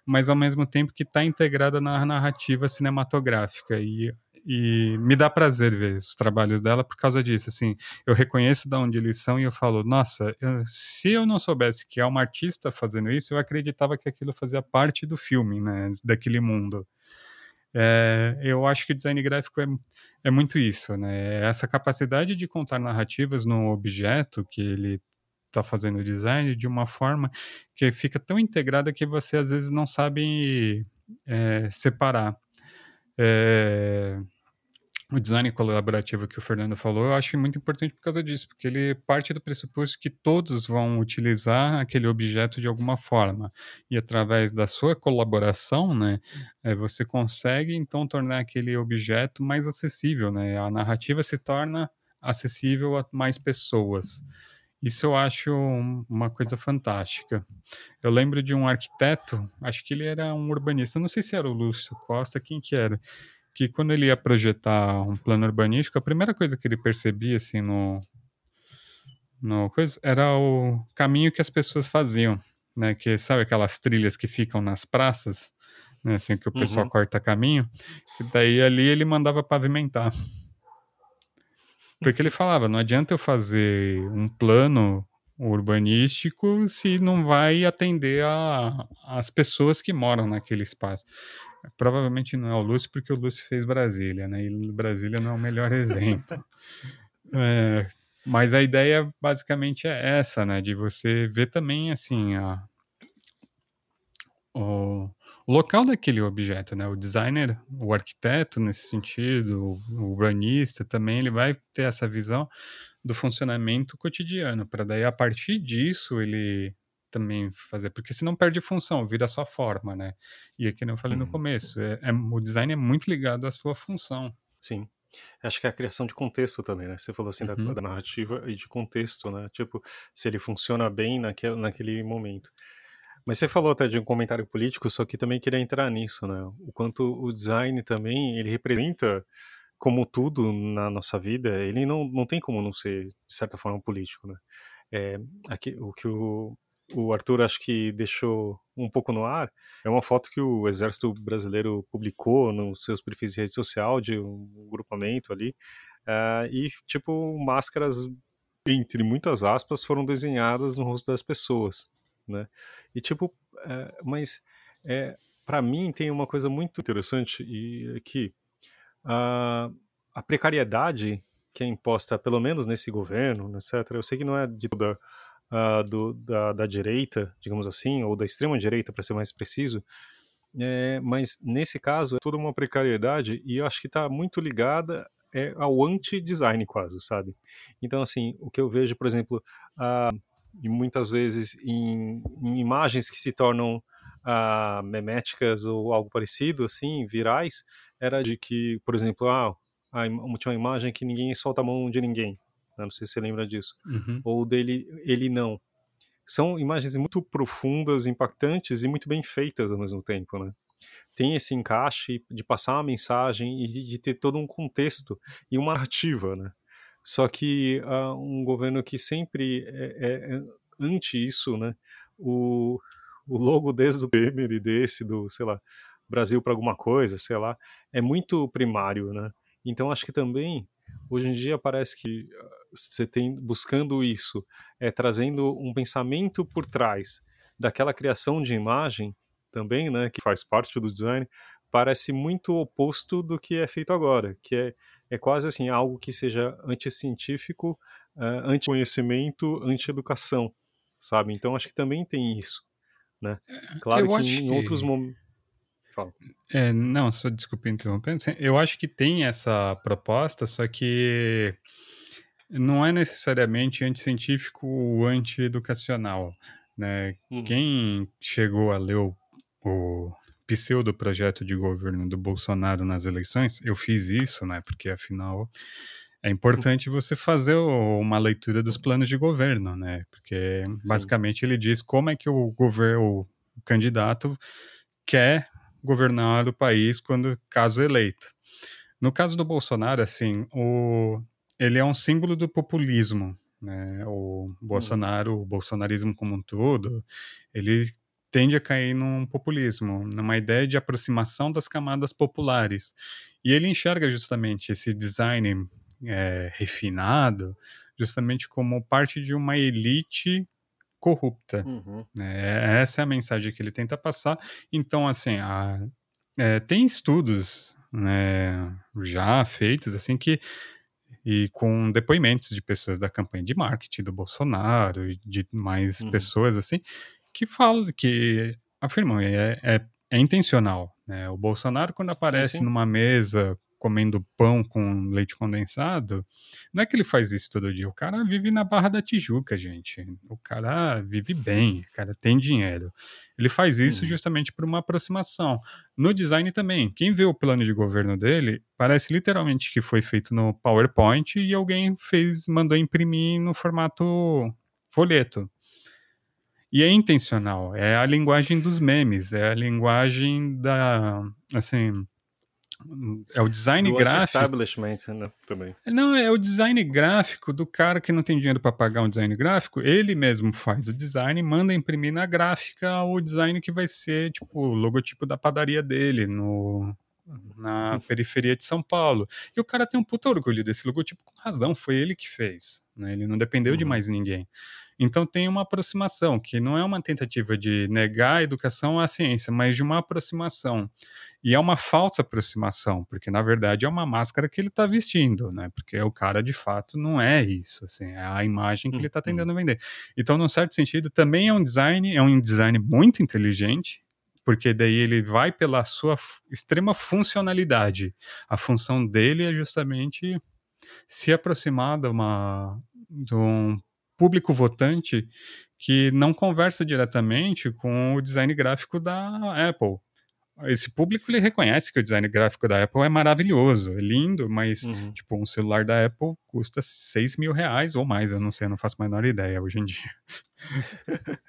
Speaker 2: mas ao mesmo tempo que está integrada na narrativa cinematográfica. E e me dá prazer ver os trabalhos dela por causa disso. Assim, eu reconheço de onde eles são e eu falo, nossa, eu, se eu não soubesse que é uma artista fazendo isso, eu acreditava que aquilo fazia parte do filme, né, daquele mundo. É, eu acho que o design gráfico é, é muito isso, né? É essa capacidade de contar narrativas no objeto que ele está fazendo o design de uma forma que fica tão integrada que você às vezes não sabe é, separar. É, o design colaborativo que o Fernando falou, eu acho muito importante por causa disso, porque ele parte do pressuposto que todos vão utilizar aquele objeto de alguma forma. E através da sua colaboração, né, é, você consegue então tornar aquele objeto mais acessível, né? A narrativa se torna acessível a mais pessoas. Isso eu acho uma coisa fantástica. Eu lembro de um arquiteto, acho que ele era um urbanista, não sei se era o Lúcio Costa, quem que era, que quando ele ia projetar um plano urbanístico, a primeira coisa que ele percebia assim no no coisa era o caminho que as pessoas faziam, né, que sabe aquelas trilhas que ficam nas praças, né, assim que o pessoal uhum. corta caminho, e daí ali ele mandava pavimentar. Porque ele falava, não adianta eu fazer um plano urbanístico se não vai atender as pessoas que moram naquele espaço. Provavelmente não é o Lúcio, porque o Lúcio fez Brasília, né? E Brasília não é o melhor exemplo. é, mas a ideia basicamente é essa, né? De você ver também, assim, a, o, o local daquele objeto, né? O designer, o arquiteto nesse sentido, o urbanista também, ele vai ter essa visão do funcionamento cotidiano, para daí a partir disso ele também fazer, porque senão perde função, vira só forma, né? E aqui eu falei no uhum. começo, é, é, o design é muito ligado à sua função.
Speaker 1: Sim. Acho que é a criação de contexto também, né? Você falou assim uhum. da, da, narrativa e de contexto, né? Tipo, se ele funciona bem naquele, naquele momento. Mas você falou até de um comentário político, só que também queria entrar nisso, né? O quanto o design também, ele representa, como tudo na nossa vida, ele não, não tem como não ser, de certa forma, político, né? É, aqui, o que o, o Arthur acho que deixou um pouco no ar é uma foto que o Exército Brasileiro publicou nos seus perfis de rede social de um grupamento ali, uh, e, tipo, máscaras, entre muitas aspas, foram desenhadas no rosto das pessoas, né? E tipo, é, mas é, para mim tem uma coisa muito interessante e que a, a precariedade que é imposta, pelo menos nesse governo, etc. Eu sei que não é de toda uh, do, da, da, direita, digamos assim, ou da extrema direita, para ser mais preciso, é, mas nesse caso é toda uma precariedade e eu acho que está muito ligada é ao anti-design quase, sabe? Então, assim, o que eu vejo, por exemplo, uh, e muitas vezes em, em, imagens que se tornam uh, meméticas ou algo parecido, assim, virais, era de que, por exemplo, ah, tinha uma imagem que ninguém solta a mão de ninguém. Né? Não sei se você lembra disso.
Speaker 2: Uhum.
Speaker 1: Ou dele, ele não. São imagens muito profundas, impactantes e muito bem feitas ao mesmo tempo, né? Tem esse encaixe de passar uma mensagem e de, de ter todo um contexto e uma narrativa, né? Só que uh, um governo que sempre é, é, é anti isso, né? O, o logo desde o Temer e desse, do, sei lá, Brasil para alguma coisa, sei lá, é muito primário, né? Então acho que também hoje em dia parece que ah, você tem buscando isso, é trazendo um pensamento por trás daquela criação de imagem também, né, que faz parte do design, parece muito oposto do que é feito agora, que é, é quase assim algo que seja anticientífico, uh, anti-conhecimento, anti-educação, sabe? Então acho que também tem isso, né?
Speaker 2: É,
Speaker 1: claro
Speaker 2: eu
Speaker 1: que em
Speaker 2: que...
Speaker 1: outros momentos.
Speaker 2: É, não, só desculpe interrompendo. Eu acho que tem essa proposta, só que não é necessariamente anticientífico ou anti-educacional. Né? Uhum. Quem chegou a ler o, o pseudo projeto de governo do Bolsonaro nas eleições, eu fiz isso, né? Porque afinal é importante você fazer uma leitura dos planos de governo, né? Porque basicamente Sim. ele diz como é que o governo, o candidato quer governar o país quando caso eleito. No caso do Bolsonaro, assim, o, ele é um símbolo do populismo, né? O Bolsonaro, o bolsonarismo como um todo, ele tende a cair num populismo, numa ideia de aproximação das camadas populares. E ele enxerga justamente esse design é, refinado justamente como parte de uma elite corrupta.
Speaker 1: Uhum.
Speaker 2: É, essa é a mensagem que ele tenta passar. Então, assim, a, é, tem estudos né, já feitos assim que e com depoimentos de pessoas da campanha de marketing do Bolsonaro e de mais uhum. pessoas assim que falam que afirmam é, é, é intencional. Né? O Bolsonaro quando aparece sim, sim. numa mesa comendo pão com leite condensado, não é que ele faz isso todo dia. O cara vive na Barra da Tijuca, gente. O cara vive bem, o cara tem dinheiro. Ele faz isso uhum. justamente por uma aproximação. No design também. Quem vê o plano de governo dele, parece literalmente que foi feito no PowerPoint e alguém fez, mandou imprimir no formato folheto. E é intencional, é a linguagem dos memes, é a linguagem da, assim, é o design do gráfico.
Speaker 1: establishment né, também.
Speaker 2: Não, é o design gráfico do cara que não tem dinheiro para pagar um design gráfico. Ele mesmo faz o design e manda imprimir na gráfica o design que vai ser tipo o logotipo da padaria dele no na periferia de São Paulo. E o cara tem um puta orgulho desse logotipo com razão, foi ele que fez. Né? Ele não dependeu uhum. de mais ninguém. Então tem uma aproximação, que não é uma tentativa de negar a educação à ciência, mas de uma aproximação. E é uma falsa aproximação, porque na verdade é uma máscara que ele está vestindo, né? Porque o cara de fato não é isso, assim, é a imagem que ele está uhum. tentando vender. Então, num certo sentido, também é um design, é um design muito inteligente, porque daí ele vai pela sua extrema funcionalidade. A função dele é justamente se aproximar de, uma, de um público votante que não conversa diretamente com o design gráfico da Apple esse público ele reconhece que o design gráfico da Apple é maravilhoso, é lindo, mas uhum. tipo um celular da Apple custa 6 mil reais ou mais, eu não sei, eu não faço a menor ideia hoje em dia.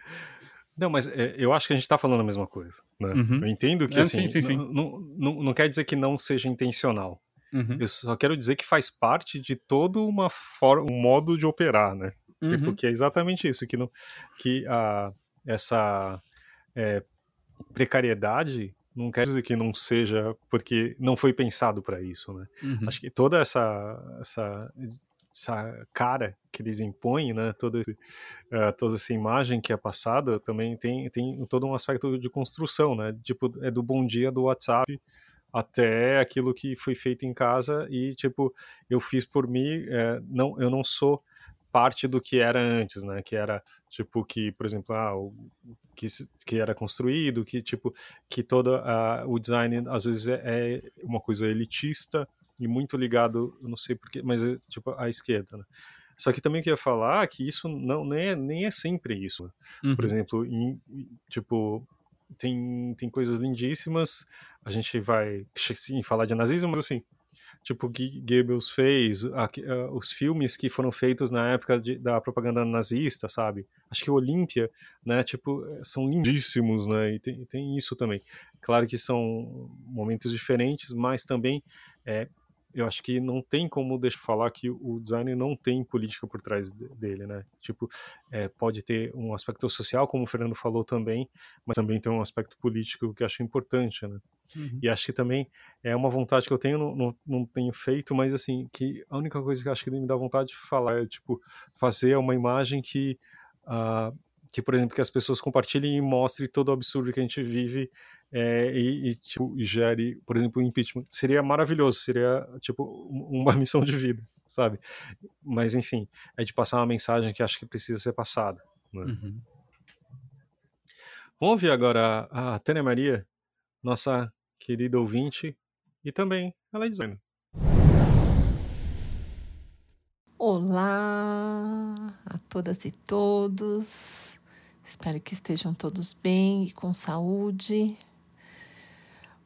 Speaker 1: Não, mas é, eu acho que a gente está falando a mesma coisa. Né?
Speaker 2: Uhum.
Speaker 1: Eu entendo que
Speaker 2: é,
Speaker 1: assim,
Speaker 2: sim, sim, sim.
Speaker 1: Não, não, não, quer dizer que não seja intencional.
Speaker 2: Uhum.
Speaker 1: Eu só quero dizer que faz parte de todo uma um modo de operar, né? Uhum. Porque é exatamente isso, que, que a, essa é, precariedade não quer dizer que não seja porque não foi pensado para isso, né?
Speaker 2: Uhum.
Speaker 1: Acho que toda essa, essa, essa cara que eles impõem, né? Toda, uh, toda essa imagem que é passada também tem, tem todo um aspecto de construção, né? Tipo, é do bom dia do WhatsApp até aquilo que foi feito em casa e, tipo, eu fiz por mim, é, não, eu não sou parte do que era antes, né? Que era tipo que, por exemplo, ah, o, que, que era construído, que tipo que todo uh, o design às vezes é, é, uma coisa elitista e muito ligado, eu não sei porquê, mas é, tipo à esquerda. Né? Só que também queria falar que isso não nem é, nem é sempre isso. Uhum. Por exemplo, em, tipo tem, tem coisas lindíssimas. A gente vai sim falar de nazismo, mas assim, tipo Goebbels fez, a, a, os filmes que foram feitos na época de, da propaganda nazista, sabe? Acho que Olímpia, né? Tipo, são lindíssimos, né? E tem, tem isso também. Claro que são momentos diferentes, mas também é, eu acho que não tem como deixar falar que o design não tem política por trás dele, né? Tipo, é, pode ter um aspecto social, como o Fernando falou também, mas também tem um aspecto político que eu acho importante, né? Uhum. E acho que também é uma vontade que eu tenho, não, não, não, tenho feito, mas assim, que a única coisa que acho que me dá vontade de falar é, tipo, fazer uma imagem que, uh, que por exemplo, que as pessoas compartilhem e mostrem todo o absurdo que a gente vive é, e, e, tipo, gere, por exemplo, o impeachment. Seria maravilhoso, seria tipo uma missão de vida, sabe? Mas enfim, é de passar uma mensagem que acho que precisa ser passada. Né? Uhum. Vamos ouvir agora a Tânia Maria, nossa querida ouvinte, e também ela designer.
Speaker 4: Olá a todas e todos. Espero que estejam todos bem e com saúde.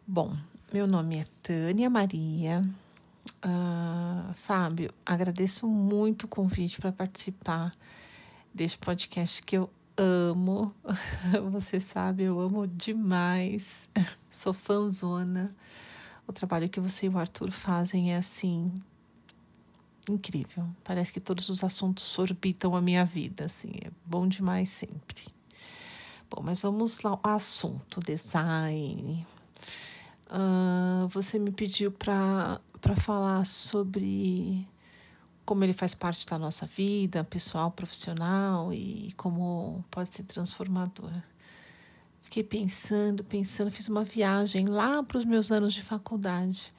Speaker 4: Bom, meu nome é Tânia Maria. Uh, Fábio, agradeço muito o convite para participar deste podcast que eu amo. Você sabe, eu amo demais. Sou fãzona. O trabalho que você e o Arthur fazem é assim incrível. Parece que todos os assuntos orbitam a minha vida, assim, é bom demais sempre. Bom, mas vamos lá ao assunto, design, Uh, você me pediu para falar sobre como ele faz parte da nossa vida pessoal, profissional e como pode ser transformador. Fiquei pensando, pensando, fiz uma viagem lá para os meus anos de faculdade,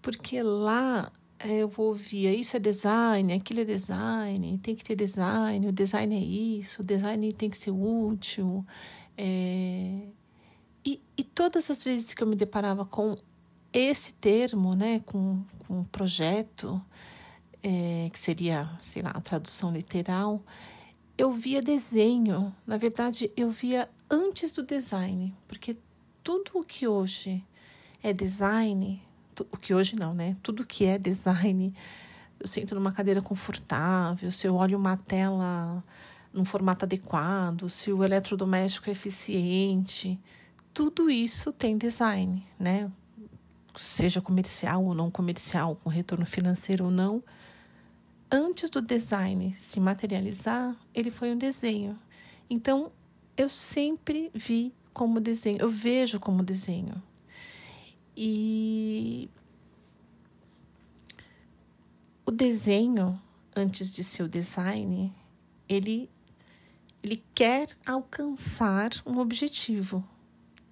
Speaker 4: porque lá eu ouvia isso é design, aquilo é design, tem que ter design, o design é isso, o design tem que ser útil. É, e, e todas as vezes que eu me deparava com esse termo, né, com, com um projeto, é, que seria, sei lá, a tradução literal, eu via desenho. Na verdade, eu via antes do design, porque tudo o que hoje é design, o que hoje não, né? Tudo que é design, eu sinto numa cadeira confortável, se eu olho uma tela num formato adequado, se o eletrodoméstico é eficiente, tudo isso tem design, né? Seja comercial ou não comercial, com retorno financeiro ou não. Antes do design se materializar, ele foi um desenho. Então, eu sempre vi como desenho, eu vejo como desenho. E o desenho, antes de ser o design, ele, ele quer alcançar um objetivo.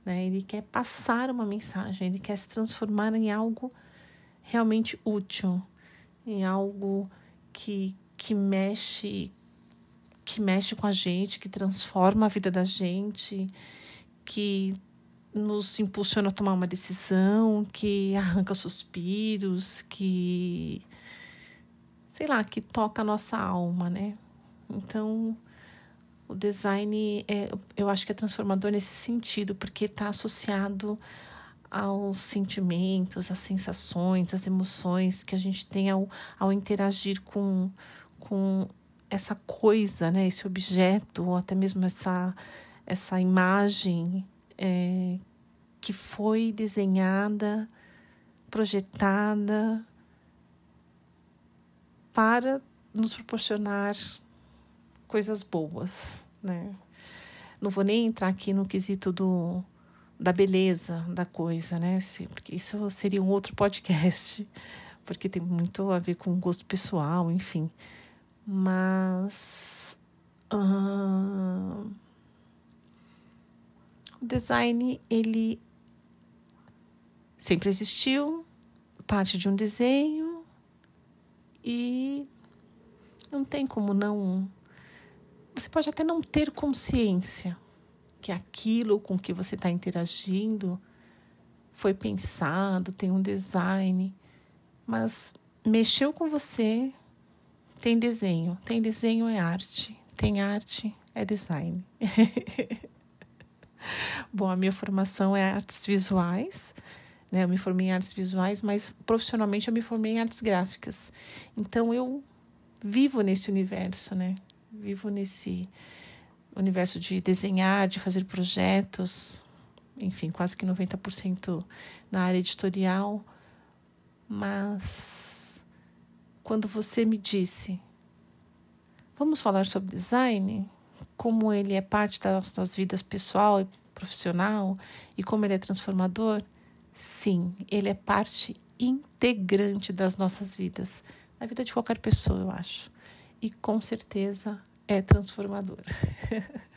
Speaker 4: Né? Ele quer passar uma mensagem, ele quer se transformar em algo realmente útil, em algo que, que mexe que mexe com a gente, que transforma a vida da gente, que nos impulsiona a tomar uma decisão, que arranca suspiros, que sei lá, que toca a nossa alma, né? Então, o design, é, eu acho que é transformador nesse sentido, porque está associado aos sentimentos, às sensações, às emoções que a gente tem ao, ao interagir com, com essa coisa, né, esse objeto, ou até mesmo essa, essa imagem é, que foi desenhada, projetada para nos proporcionar coisas boas, né? Não vou nem entrar aqui no quesito do, da beleza da coisa, né? Porque isso seria um outro podcast, porque tem muito a ver com gosto pessoal, enfim. Mas. O design, ele sempre existiu, parte de um desenho, e não tem como não você pode até não ter consciência que aquilo com que você está interagindo foi pensado, tem um design, Mas mexeu com você, tem desenho. Tem desenho é arte. Tem arte é design. Bom, a minha formação é artes visuais. Né? Eu me formei em artes visuais, mas profissionalmente eu me formei em artes gráficas. Então eu vivo nesse universo, né? Vivo nesse universo de desenhar, de fazer projetos, enfim, quase que 90% na área editorial. Mas quando você me disse, vamos falar sobre design, como ele é parte das nossas vidas pessoal e profissional e como ele é transformador, sim, ele é parte integrante das nossas vidas, na vida de qualquer pessoa, eu acho. E com certeza é transformador.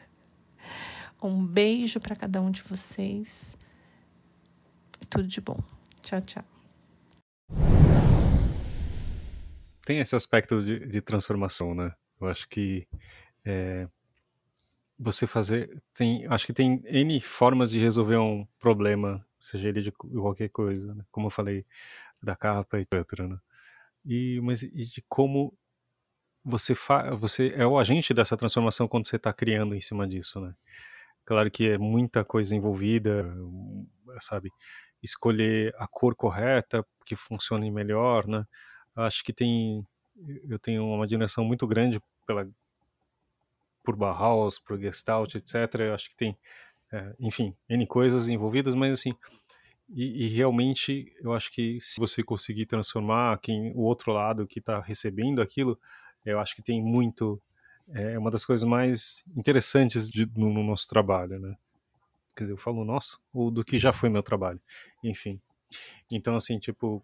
Speaker 4: um beijo para cada um de vocês. Tudo de bom. Tchau, tchau.
Speaker 1: Tem esse aspecto de, de transformação, né? Eu acho que é, você fazer tem, acho que tem n formas de resolver um problema, seja ele de qualquer coisa, né? como eu falei da capa e etc. Né? E mas e de como você fa você é o agente dessa transformação quando você está criando em cima disso, né? Claro que é muita coisa envolvida, sabe? Escolher a cor correta que funcione melhor, né? Acho que tem eu tenho uma admiração muito grande pela por Bauhaus, por Gestalt, etc. Eu acho que tem, é, enfim, N coisas envolvidas, mas assim, e, e, realmente eu acho que se você conseguir transformar quem o outro lado que está recebendo aquilo, eu acho que tem muito é uma das coisas mais interessantes de, no, no, nosso trabalho, né? Quer dizer, eu falo nosso ou do que já foi meu trabalho, enfim. Então assim, tipo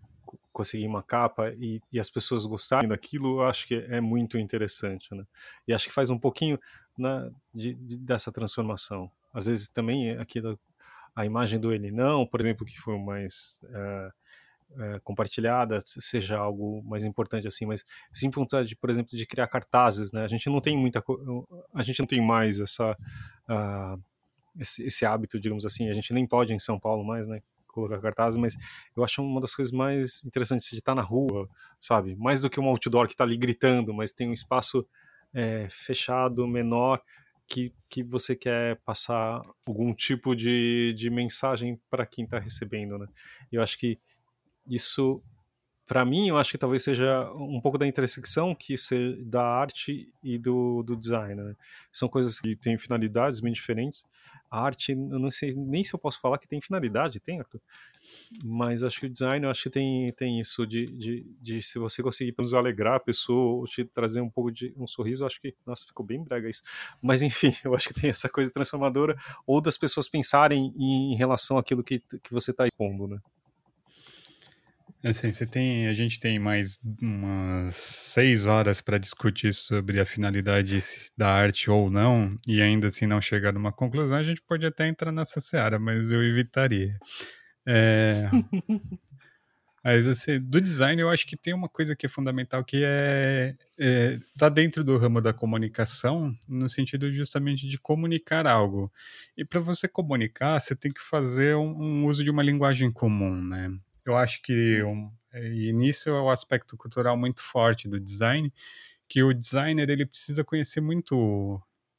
Speaker 1: conseguir uma capa e, e, as pessoas gostarem daquilo, eu acho que é muito interessante, né? E acho que faz um pouquinho né, de, de, dessa transformação. Às vezes também aquilo, a imagem do ele não, por exemplo, que foi mais é, é, compartilhada, seja algo mais importante assim, mas sim vontade, por exemplo, de criar cartazes, né? A gente não tem muita, a gente não tem mais essa uh, esse, esse hábito, digamos assim, a gente nem pode em São Paulo mais, né? colocar cartazes, mas eu acho uma das coisas mais interessantes de estar na rua, sabe? Mais do que um outdoor que está ali gritando, mas tem um espaço é, fechado, menor, que, que você quer passar algum tipo de, de mensagem para quem está recebendo, né? Eu acho que isso, para mim, eu acho que talvez seja um pouco da intersecção que da arte e do, do design, né? São coisas que têm finalidades bem diferentes, a arte, eu não sei nem se eu posso falar que tem finalidade, tem, Arthur? Mas acho que o design, eu acho que tem, tem isso de, de, de se você conseguir nos alegrar a pessoa te trazer um pouco de um sorriso, eu acho que, nossa, ficou bem brega isso. Mas enfim, eu acho que tem essa coisa transformadora ou das pessoas pensarem em, em relação àquilo que, que você está expondo, né?
Speaker 2: Assim, você tem, a gente tem mais umas seis horas para discutir sobre a finalidade da arte ou não, e ainda assim não chegar numa conclusão, a gente pode até entrar nessa seara, mas eu evitaria. É... mas assim, do design eu acho que tem uma coisa que é fundamental que é, é tá dentro do ramo da comunicação, no sentido justamente de comunicar algo. E para você comunicar, você tem que fazer um, um uso de uma linguagem comum, né? Eu acho que um, e nisso é o aspecto cultural muito forte do design, que o designer ele precisa conhecer muito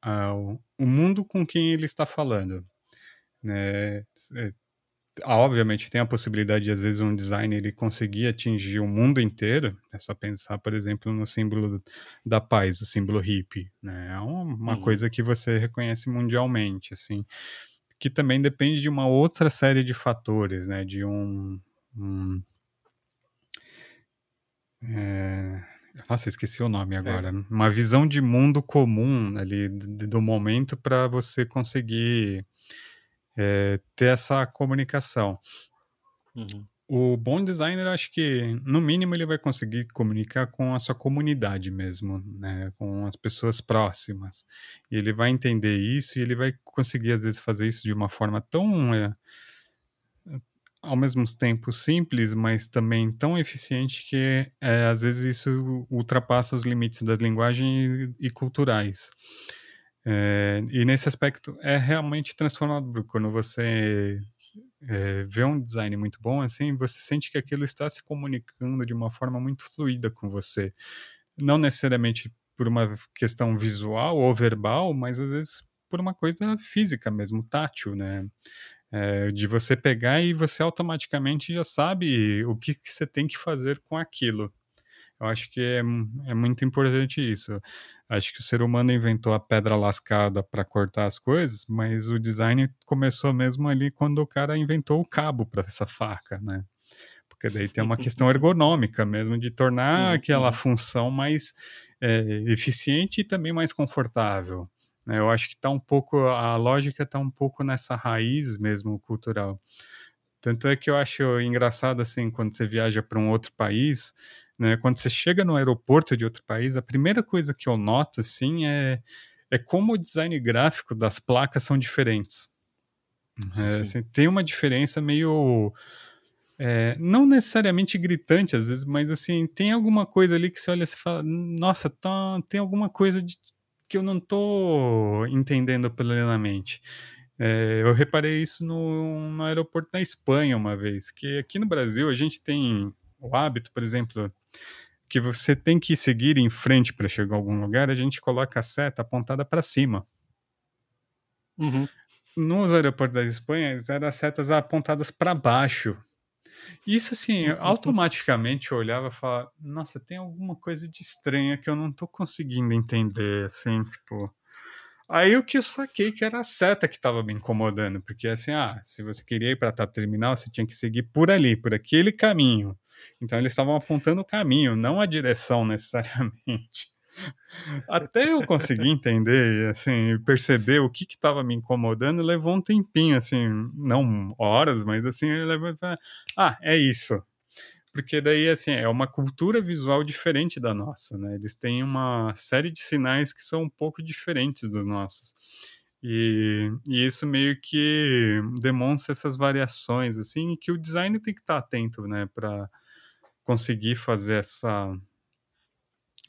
Speaker 2: uh, o mundo com quem ele está falando. Né? É, obviamente tem a possibilidade de às vezes um designer ele conseguir atingir o mundo inteiro. É só pensar, por exemplo, no símbolo da paz, o símbolo hippie. Né? É uma, uma uhum. coisa que você reconhece mundialmente, assim que também depende de uma outra série de fatores, né? De um, Hum. É... Nossa, esqueci o nome é. agora. É. Uma visão de mundo comum ali do momento para você conseguir é, ter essa comunicação. Uhum. O bom designer, acho que, no mínimo, ele vai conseguir comunicar com a sua comunidade mesmo, né? com as pessoas próximas. E ele vai entender isso e ele vai conseguir, às vezes, fazer isso de uma forma tão é, ao mesmo tempo simples, mas também tão eficiente que é, às vezes isso ultrapassa os limites das linguagens e, e culturais. É, e nesse aspecto é realmente transformador quando você é, vê um design muito bom, assim, você sente que aquilo está se comunicando de uma forma muito fluida com você. Não necessariamente por uma questão visual ou verbal, mas às vezes por uma coisa física mesmo, tátil, né? É, de você pegar e você automaticamente já sabe o que, que você tem que fazer com aquilo. Eu acho que é, é muito importante isso. Acho que o ser humano inventou a pedra lascada para cortar as coisas, mas o design começou mesmo ali quando o cara inventou o cabo para essa faca, né? Porque daí tem uma questão ergonômica mesmo de tornar aquela função mais é, eficiente e também mais confortável. Né? Eu acho que tá um pouco a lógica está um pouco nessa raiz mesmo cultural. Tanto é que eu acho engraçado assim quando você viaja para um outro país, né? Quando você chega no aeroporto de outro país, a primeira coisa que eu noto assim é, é como o design gráfico das placas são diferentes. Sim, é, Assim, tem uma diferença meio é, não necessariamente gritante às vezes, mas assim tem alguma coisa ali que você olha e fala, nossa, tá, tem alguma coisa de, que eu não estou entendendo plenamente. É, eu reparei isso no, no aeroporto da Espanha uma vez, que aqui no Brasil a gente tem o hábito, por exemplo, que você tem que seguir em frente para chegar a algum lugar, a gente coloca a seta apontada para cima. Uhum. Nos aeroportos da Espanha, eram setas apontadas para baixo. Isso, assim, uhum. automaticamente eu olhava e falava: Nossa, tem alguma coisa de estranha que eu não estou conseguindo entender, assim, tipo. Aí o que eu saquei que era a seta que estava me incomodando, porque assim, ah, se você queria ir para a terminal, você tinha que seguir por ali, por aquele caminho. Então eles estavam apontando o caminho, não a direção necessariamente. Até eu conseguir entender, assim, perceber o que estava me incomodando, levou um tempinho, assim, não horas, mas assim, levou, ah, é isso. Porque daí, assim, é uma cultura visual diferente da nossa, né? Eles têm uma série de sinais que são um pouco diferentes dos nossos. E, e, isso meio que demonstra essas variações, assim, que o design tem que estar atento, né, para conseguir fazer essa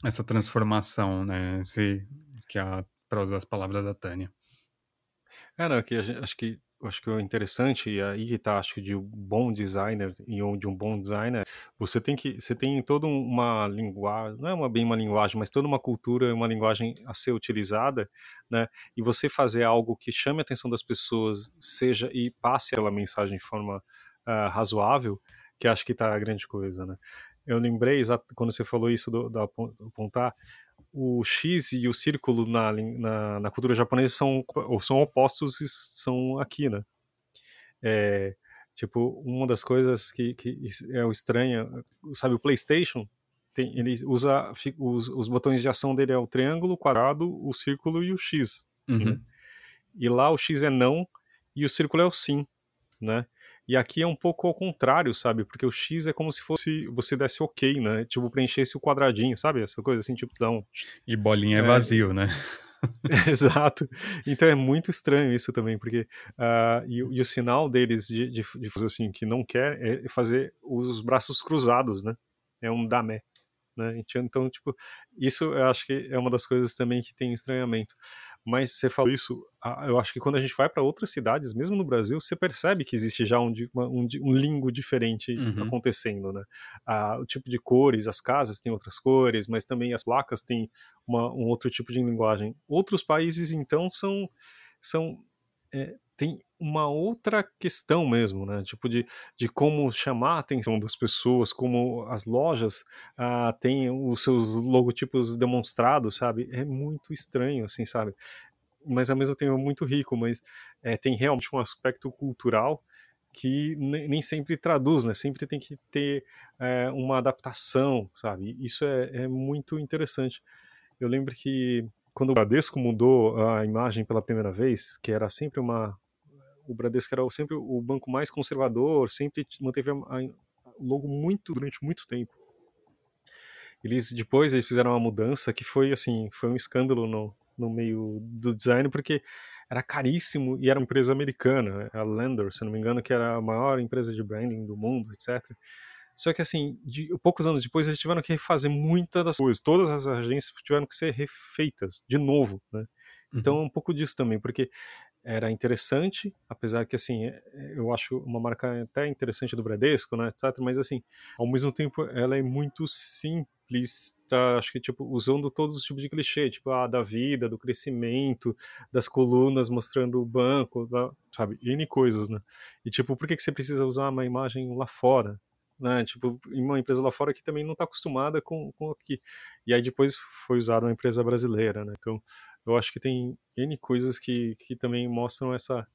Speaker 2: essa transformação, né? Se, que é para usar as palavras da Tânia.
Speaker 1: É, não, que gente, acho que acho que o interessante e aí tá acho que de um bom designer e de um bom designer você tem que você tem toda uma linguagem não é uma bem uma linguagem mas toda uma cultura uma linguagem a ser utilizada né e você fazer algo que chame a atenção das pessoas seja e passe aquela mensagem de forma uh, razoável que acho que tá a grande coisa né eu lembrei quando você falou isso do, do apontar o X e o círculo na, na, na, cultura japonesa são, são opostos e são aqui, né? É, tipo, uma das coisas que, que é o estranho, sabe, o PlayStation, tem, ele usa os, os botões de ação dele é o triângulo, o quadrado, o círculo e o X. Uhum. Né? E lá o X é não e o círculo é o sim, né? E aqui é um pouco ao contrário, sabe? Porque o X é como se fosse você desse ok, né? Tipo, preenchesse o quadradinho, sabe? Essa coisa assim, tipo, dá um.
Speaker 2: E bolinha é, é vazio, né?
Speaker 1: Exato. Então é muito estranho isso também, porque uh, e, e, o sinal deles de, de, de, fazer assim, que não quer, é fazer os braços cruzados, né? É um damé. Né? Então, tipo, isso eu acho que é uma das coisas também que tem estranhamento. Mas você falou isso, eu acho que quando a gente vai para outras cidades, mesmo no Brasil, você percebe que existe já um, um, um lingo diferente uhum. acontecendo, né? Ah, o tipo de cores, as casas têm outras cores, mas também as placas têm uma, um outro tipo de linguagem. Outros países, então, são, são é, tem uma outra questão mesmo, né? Tipo de, de como chamar a atenção das pessoas, como as lojas ah, têm os seus logotipos demonstrados, sabe? É muito estranho, assim, sabe? Mas ao mesmo tempo é muito rico, mas é, tem realmente um aspecto cultural que nem sempre traduz, né? Sempre tem que ter é, uma adaptação, sabe? Isso é, é muito interessante. Eu lembro que quando o Bradesco mudou a imagem pela primeira vez, que era sempre uma o Bradesco era sempre o banco mais conservador, sempre manteve o logo muito durante muito tempo. Eles depois eles fizeram uma mudança que foi assim, foi um escândalo no, no meio do design porque era caríssimo e era uma empresa americana, a Lender, se não me engano, que era a maior empresa de branding do mundo, etc. Só que assim, de, poucos anos depois eles tiveram que refazer muitas das coisas, todas as agências tiveram que ser refeitas de novo, né? Então uhum. um pouco disso também, porque era interessante, apesar que assim, é, eu acho uma marca até interessante do Bradesco, né, etc, mas assim, ao mesmo tempo ela é muito simples, acho que tipo usando todos os tipos de clichê, tipo ah, da vida, do crescimento, das colunas mostrando o banco, sabe, N coisas, né? E tipo, por que que você precisa usar uma imagem lá fora? Né, tipo, uma empresa lá fora que também não está acostumada com, com aqui. E aí depois foi usada uma empresa brasileira, né? Então, eu acho que tem N coisas que, que também mostram essa.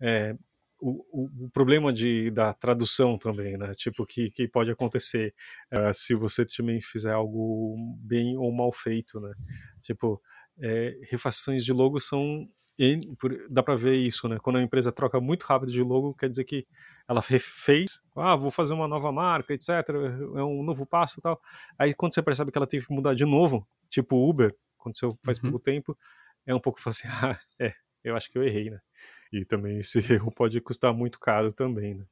Speaker 1: É, o, o, problema de, da tradução também, né? Tipo, que, que pode acontecer uh, se você também fizer algo bem ou mal feito, né? Tipo, é, refações de logo são. Dá para ver isso, né? Quando a empresa troca muito rápido de logo, quer dizer que ela fez, ah, vou fazer uma nova marca, etc. É um novo passo e tal. Aí quando você percebe que ela teve que mudar de novo, tipo Uber, aconteceu faz uhum. pouco tempo, é um pouco assim, ah, é, eu acho que eu errei, né? E também esse erro pode custar muito caro também, né?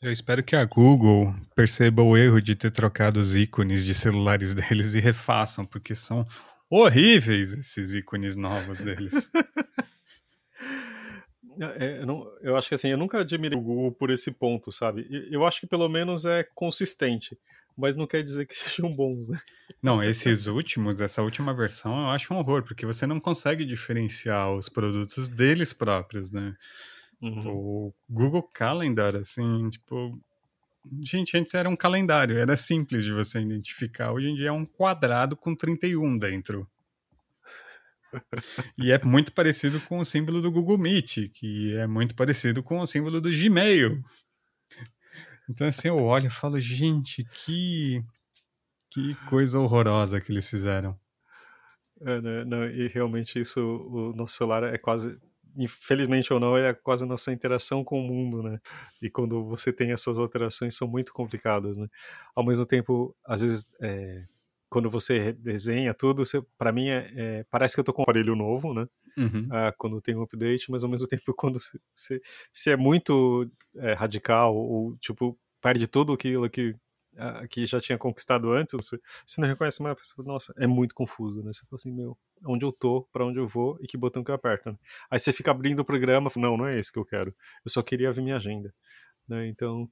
Speaker 2: Eu espero que a Google perceba o erro de ter trocado os ícones de celulares deles e refaçam, porque são horríveis esses ícones novos deles.
Speaker 1: É, eu, não, eu, acho que assim, eu nunca admirei o Google por esse ponto, sabe? Eu acho que pelo menos é consistente mas não quer dizer que sejam bons, né?
Speaker 2: Não, esses últimos, essa última versão, eu acho um horror, porque você não consegue diferenciar os produtos deles próprios, né? Uhum. O Google Calendar, assim, tipo. Gente, antes era um calendário, era simples de você identificar. Hoje em dia é um quadrado com 31 dentro. E é muito parecido com o símbolo do Google Meet, que é muito parecido com o símbolo do Gmail. Então, assim, eu olho e falo, gente, que, que coisa horrorosa que eles fizeram.
Speaker 1: É, né? Não, e realmente isso, o nosso celular é quase, infelizmente ou não, é quase a nossa interação com o mundo, né? E quando você tem essas alterações, são muito complicadas, né? Ao mesmo tempo, às vezes, é, quando você desenha tudo, para mim é, é, parece que eu tô com um aparelho novo, né? Uhum. Ah, quando tem um update, mas ao mesmo tempo quando se, se é muito é, radical ou tipo perde tudo aquilo que ah, que já tinha conquistado antes, você, você não reconhece mais, você fala, nossa, é muito confuso, né? Você fala assim, meu, onde eu tô, para onde eu vou e que botão que eu aperto, né? Aí você fica abrindo o programa, não, não é esse que eu quero. Eu só queria ver minha agenda, né? Então,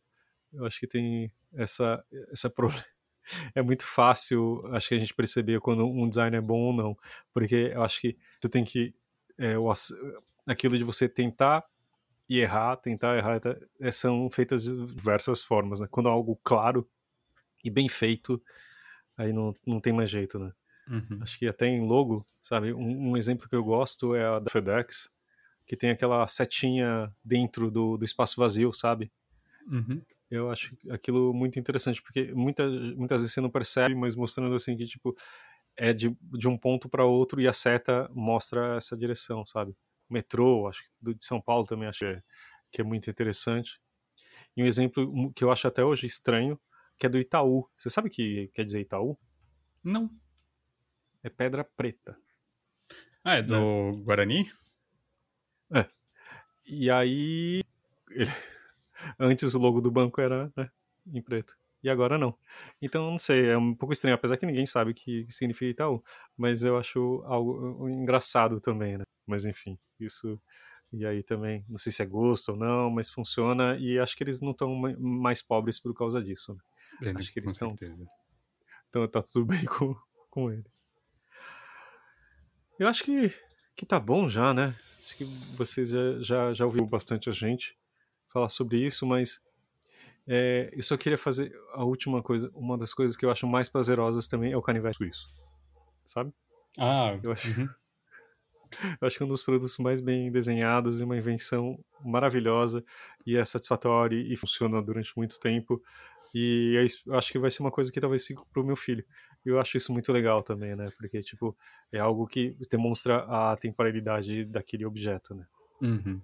Speaker 1: eu acho que tem essa essa problema é muito fácil, acho que a gente perceber quando um design é bom ou não, porque eu acho que você tem que é, o, aquilo de você tentar e errar, tentar errar, é, são feitas de diversas formas, né? Quando é algo claro e bem feito, aí não, não tem mais jeito, né? Uhum. Acho que até em logo, sabe? Um, um, exemplo que eu gosto é a da FedEx, que tem aquela setinha dentro do, do espaço vazio, sabe? Uhum. Eu acho aquilo muito interessante, porque muita, muitas vezes você não percebe, mas mostrando assim que, tipo, é de, de um ponto para outro e a seta mostra essa direção, sabe? Metrô, acho que do de São Paulo também acho que é, que é muito interessante. E um exemplo que eu acho até hoje estranho, que é do Itaú. Você sabe o que quer dizer Itaú?
Speaker 2: Não.
Speaker 1: É pedra preta.
Speaker 2: Ah, é do né? Guarani?
Speaker 1: É. E aí. Antes o logo do banco era né, em preto. E agora não. Então, não sei, é um pouco estranho, apesar que ninguém sabe o que significa Itaú. Mas eu acho algo engraçado também, né? Mas enfim, isso. E aí também, não sei se é gosto ou não, mas funciona. E acho que eles não estão mais pobres por causa disso. Né?
Speaker 2: É, acho que eles estão.
Speaker 1: Então tá tudo bem com, com eles. Eu acho que, que tá bom já, né? Acho que vocês já, já, já ouviram bastante a gente falar sobre isso, mas é, eu só queria fazer a última coisa. Uma das coisas que eu acho mais prazerosas também é o canivete suíço. Sabe?
Speaker 2: Ah,
Speaker 1: eu acho, uhum. eu acho que é um dos produtos mais bem desenhados e uma invenção maravilhosa e é satisfatória e funciona durante muito tempo. E é eu acho que vai ser uma coisa que talvez fique pro meu filho. Eu acho isso muito legal também, né? Porque, tipo, é algo que demonstra a temporalidade daquele objeto, né?
Speaker 2: Uhum.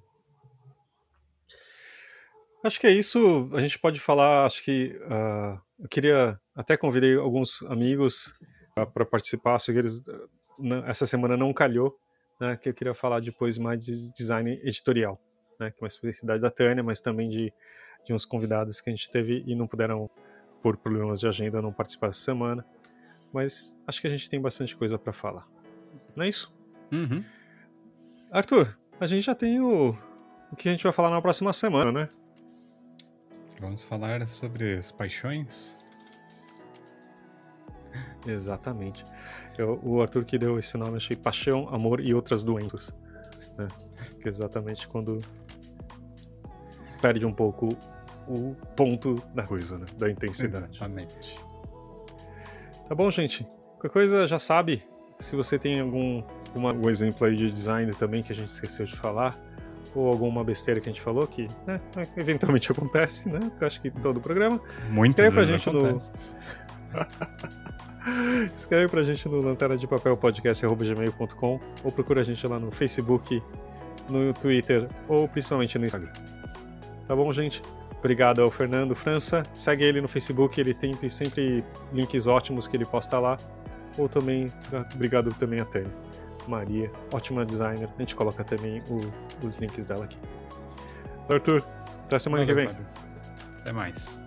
Speaker 1: Acho que é isso. A gente pode falar. Acho que uh, eu queria até convidei alguns amigos uh, para participar. Só que eles uh, essa semana não calhou, né? Que eu queria falar depois mais de design editorial, né? Que é uma especialidade da Tânia, mas também de, de uns convidados que a gente teve e não puderam por problemas de agenda não participar essa semana. Mas acho que a gente tem bastante coisa para falar. Não é isso?
Speaker 2: Uhum.
Speaker 1: Arthur, a gente já tem o, o que a gente vai falar na próxima semana, né?
Speaker 2: Vamos falar sobre as paixões?
Speaker 1: Exatamente. Eu, o Arthur que deu esse nome, achei Paixão, Amor e Outras Doenças. Né? Que exatamente quando perde um pouco o ponto da coisa, né? Da intensidade.
Speaker 2: Exatamente.
Speaker 1: Tá bom, gente? Qualquer coisa já sabe. Se você tem algum uma, um exemplo aí de design também que a gente esqueceu de falar, ou alguma besteira que a gente falou que né, eventualmente acontece, né? Eu acho que todo o programa.
Speaker 2: Muitas
Speaker 1: Escreve pra gente
Speaker 2: acontece.
Speaker 1: no. Escreve pra gente no lanterna de papel podcast.gmail.com ou procura a gente lá no Facebook, no Twitter ou principalmente no Instagram. Tá bom, gente? Obrigado ao Fernando França. Segue ele no Facebook, ele tem sempre links ótimos que ele posta lá. Ou também, obrigado também a Tânia. Maria, ótima designer. A gente coloca também o- os links dela aqui. Arthur, até semana que vem.
Speaker 2: Valeu, Fábio. Até mais.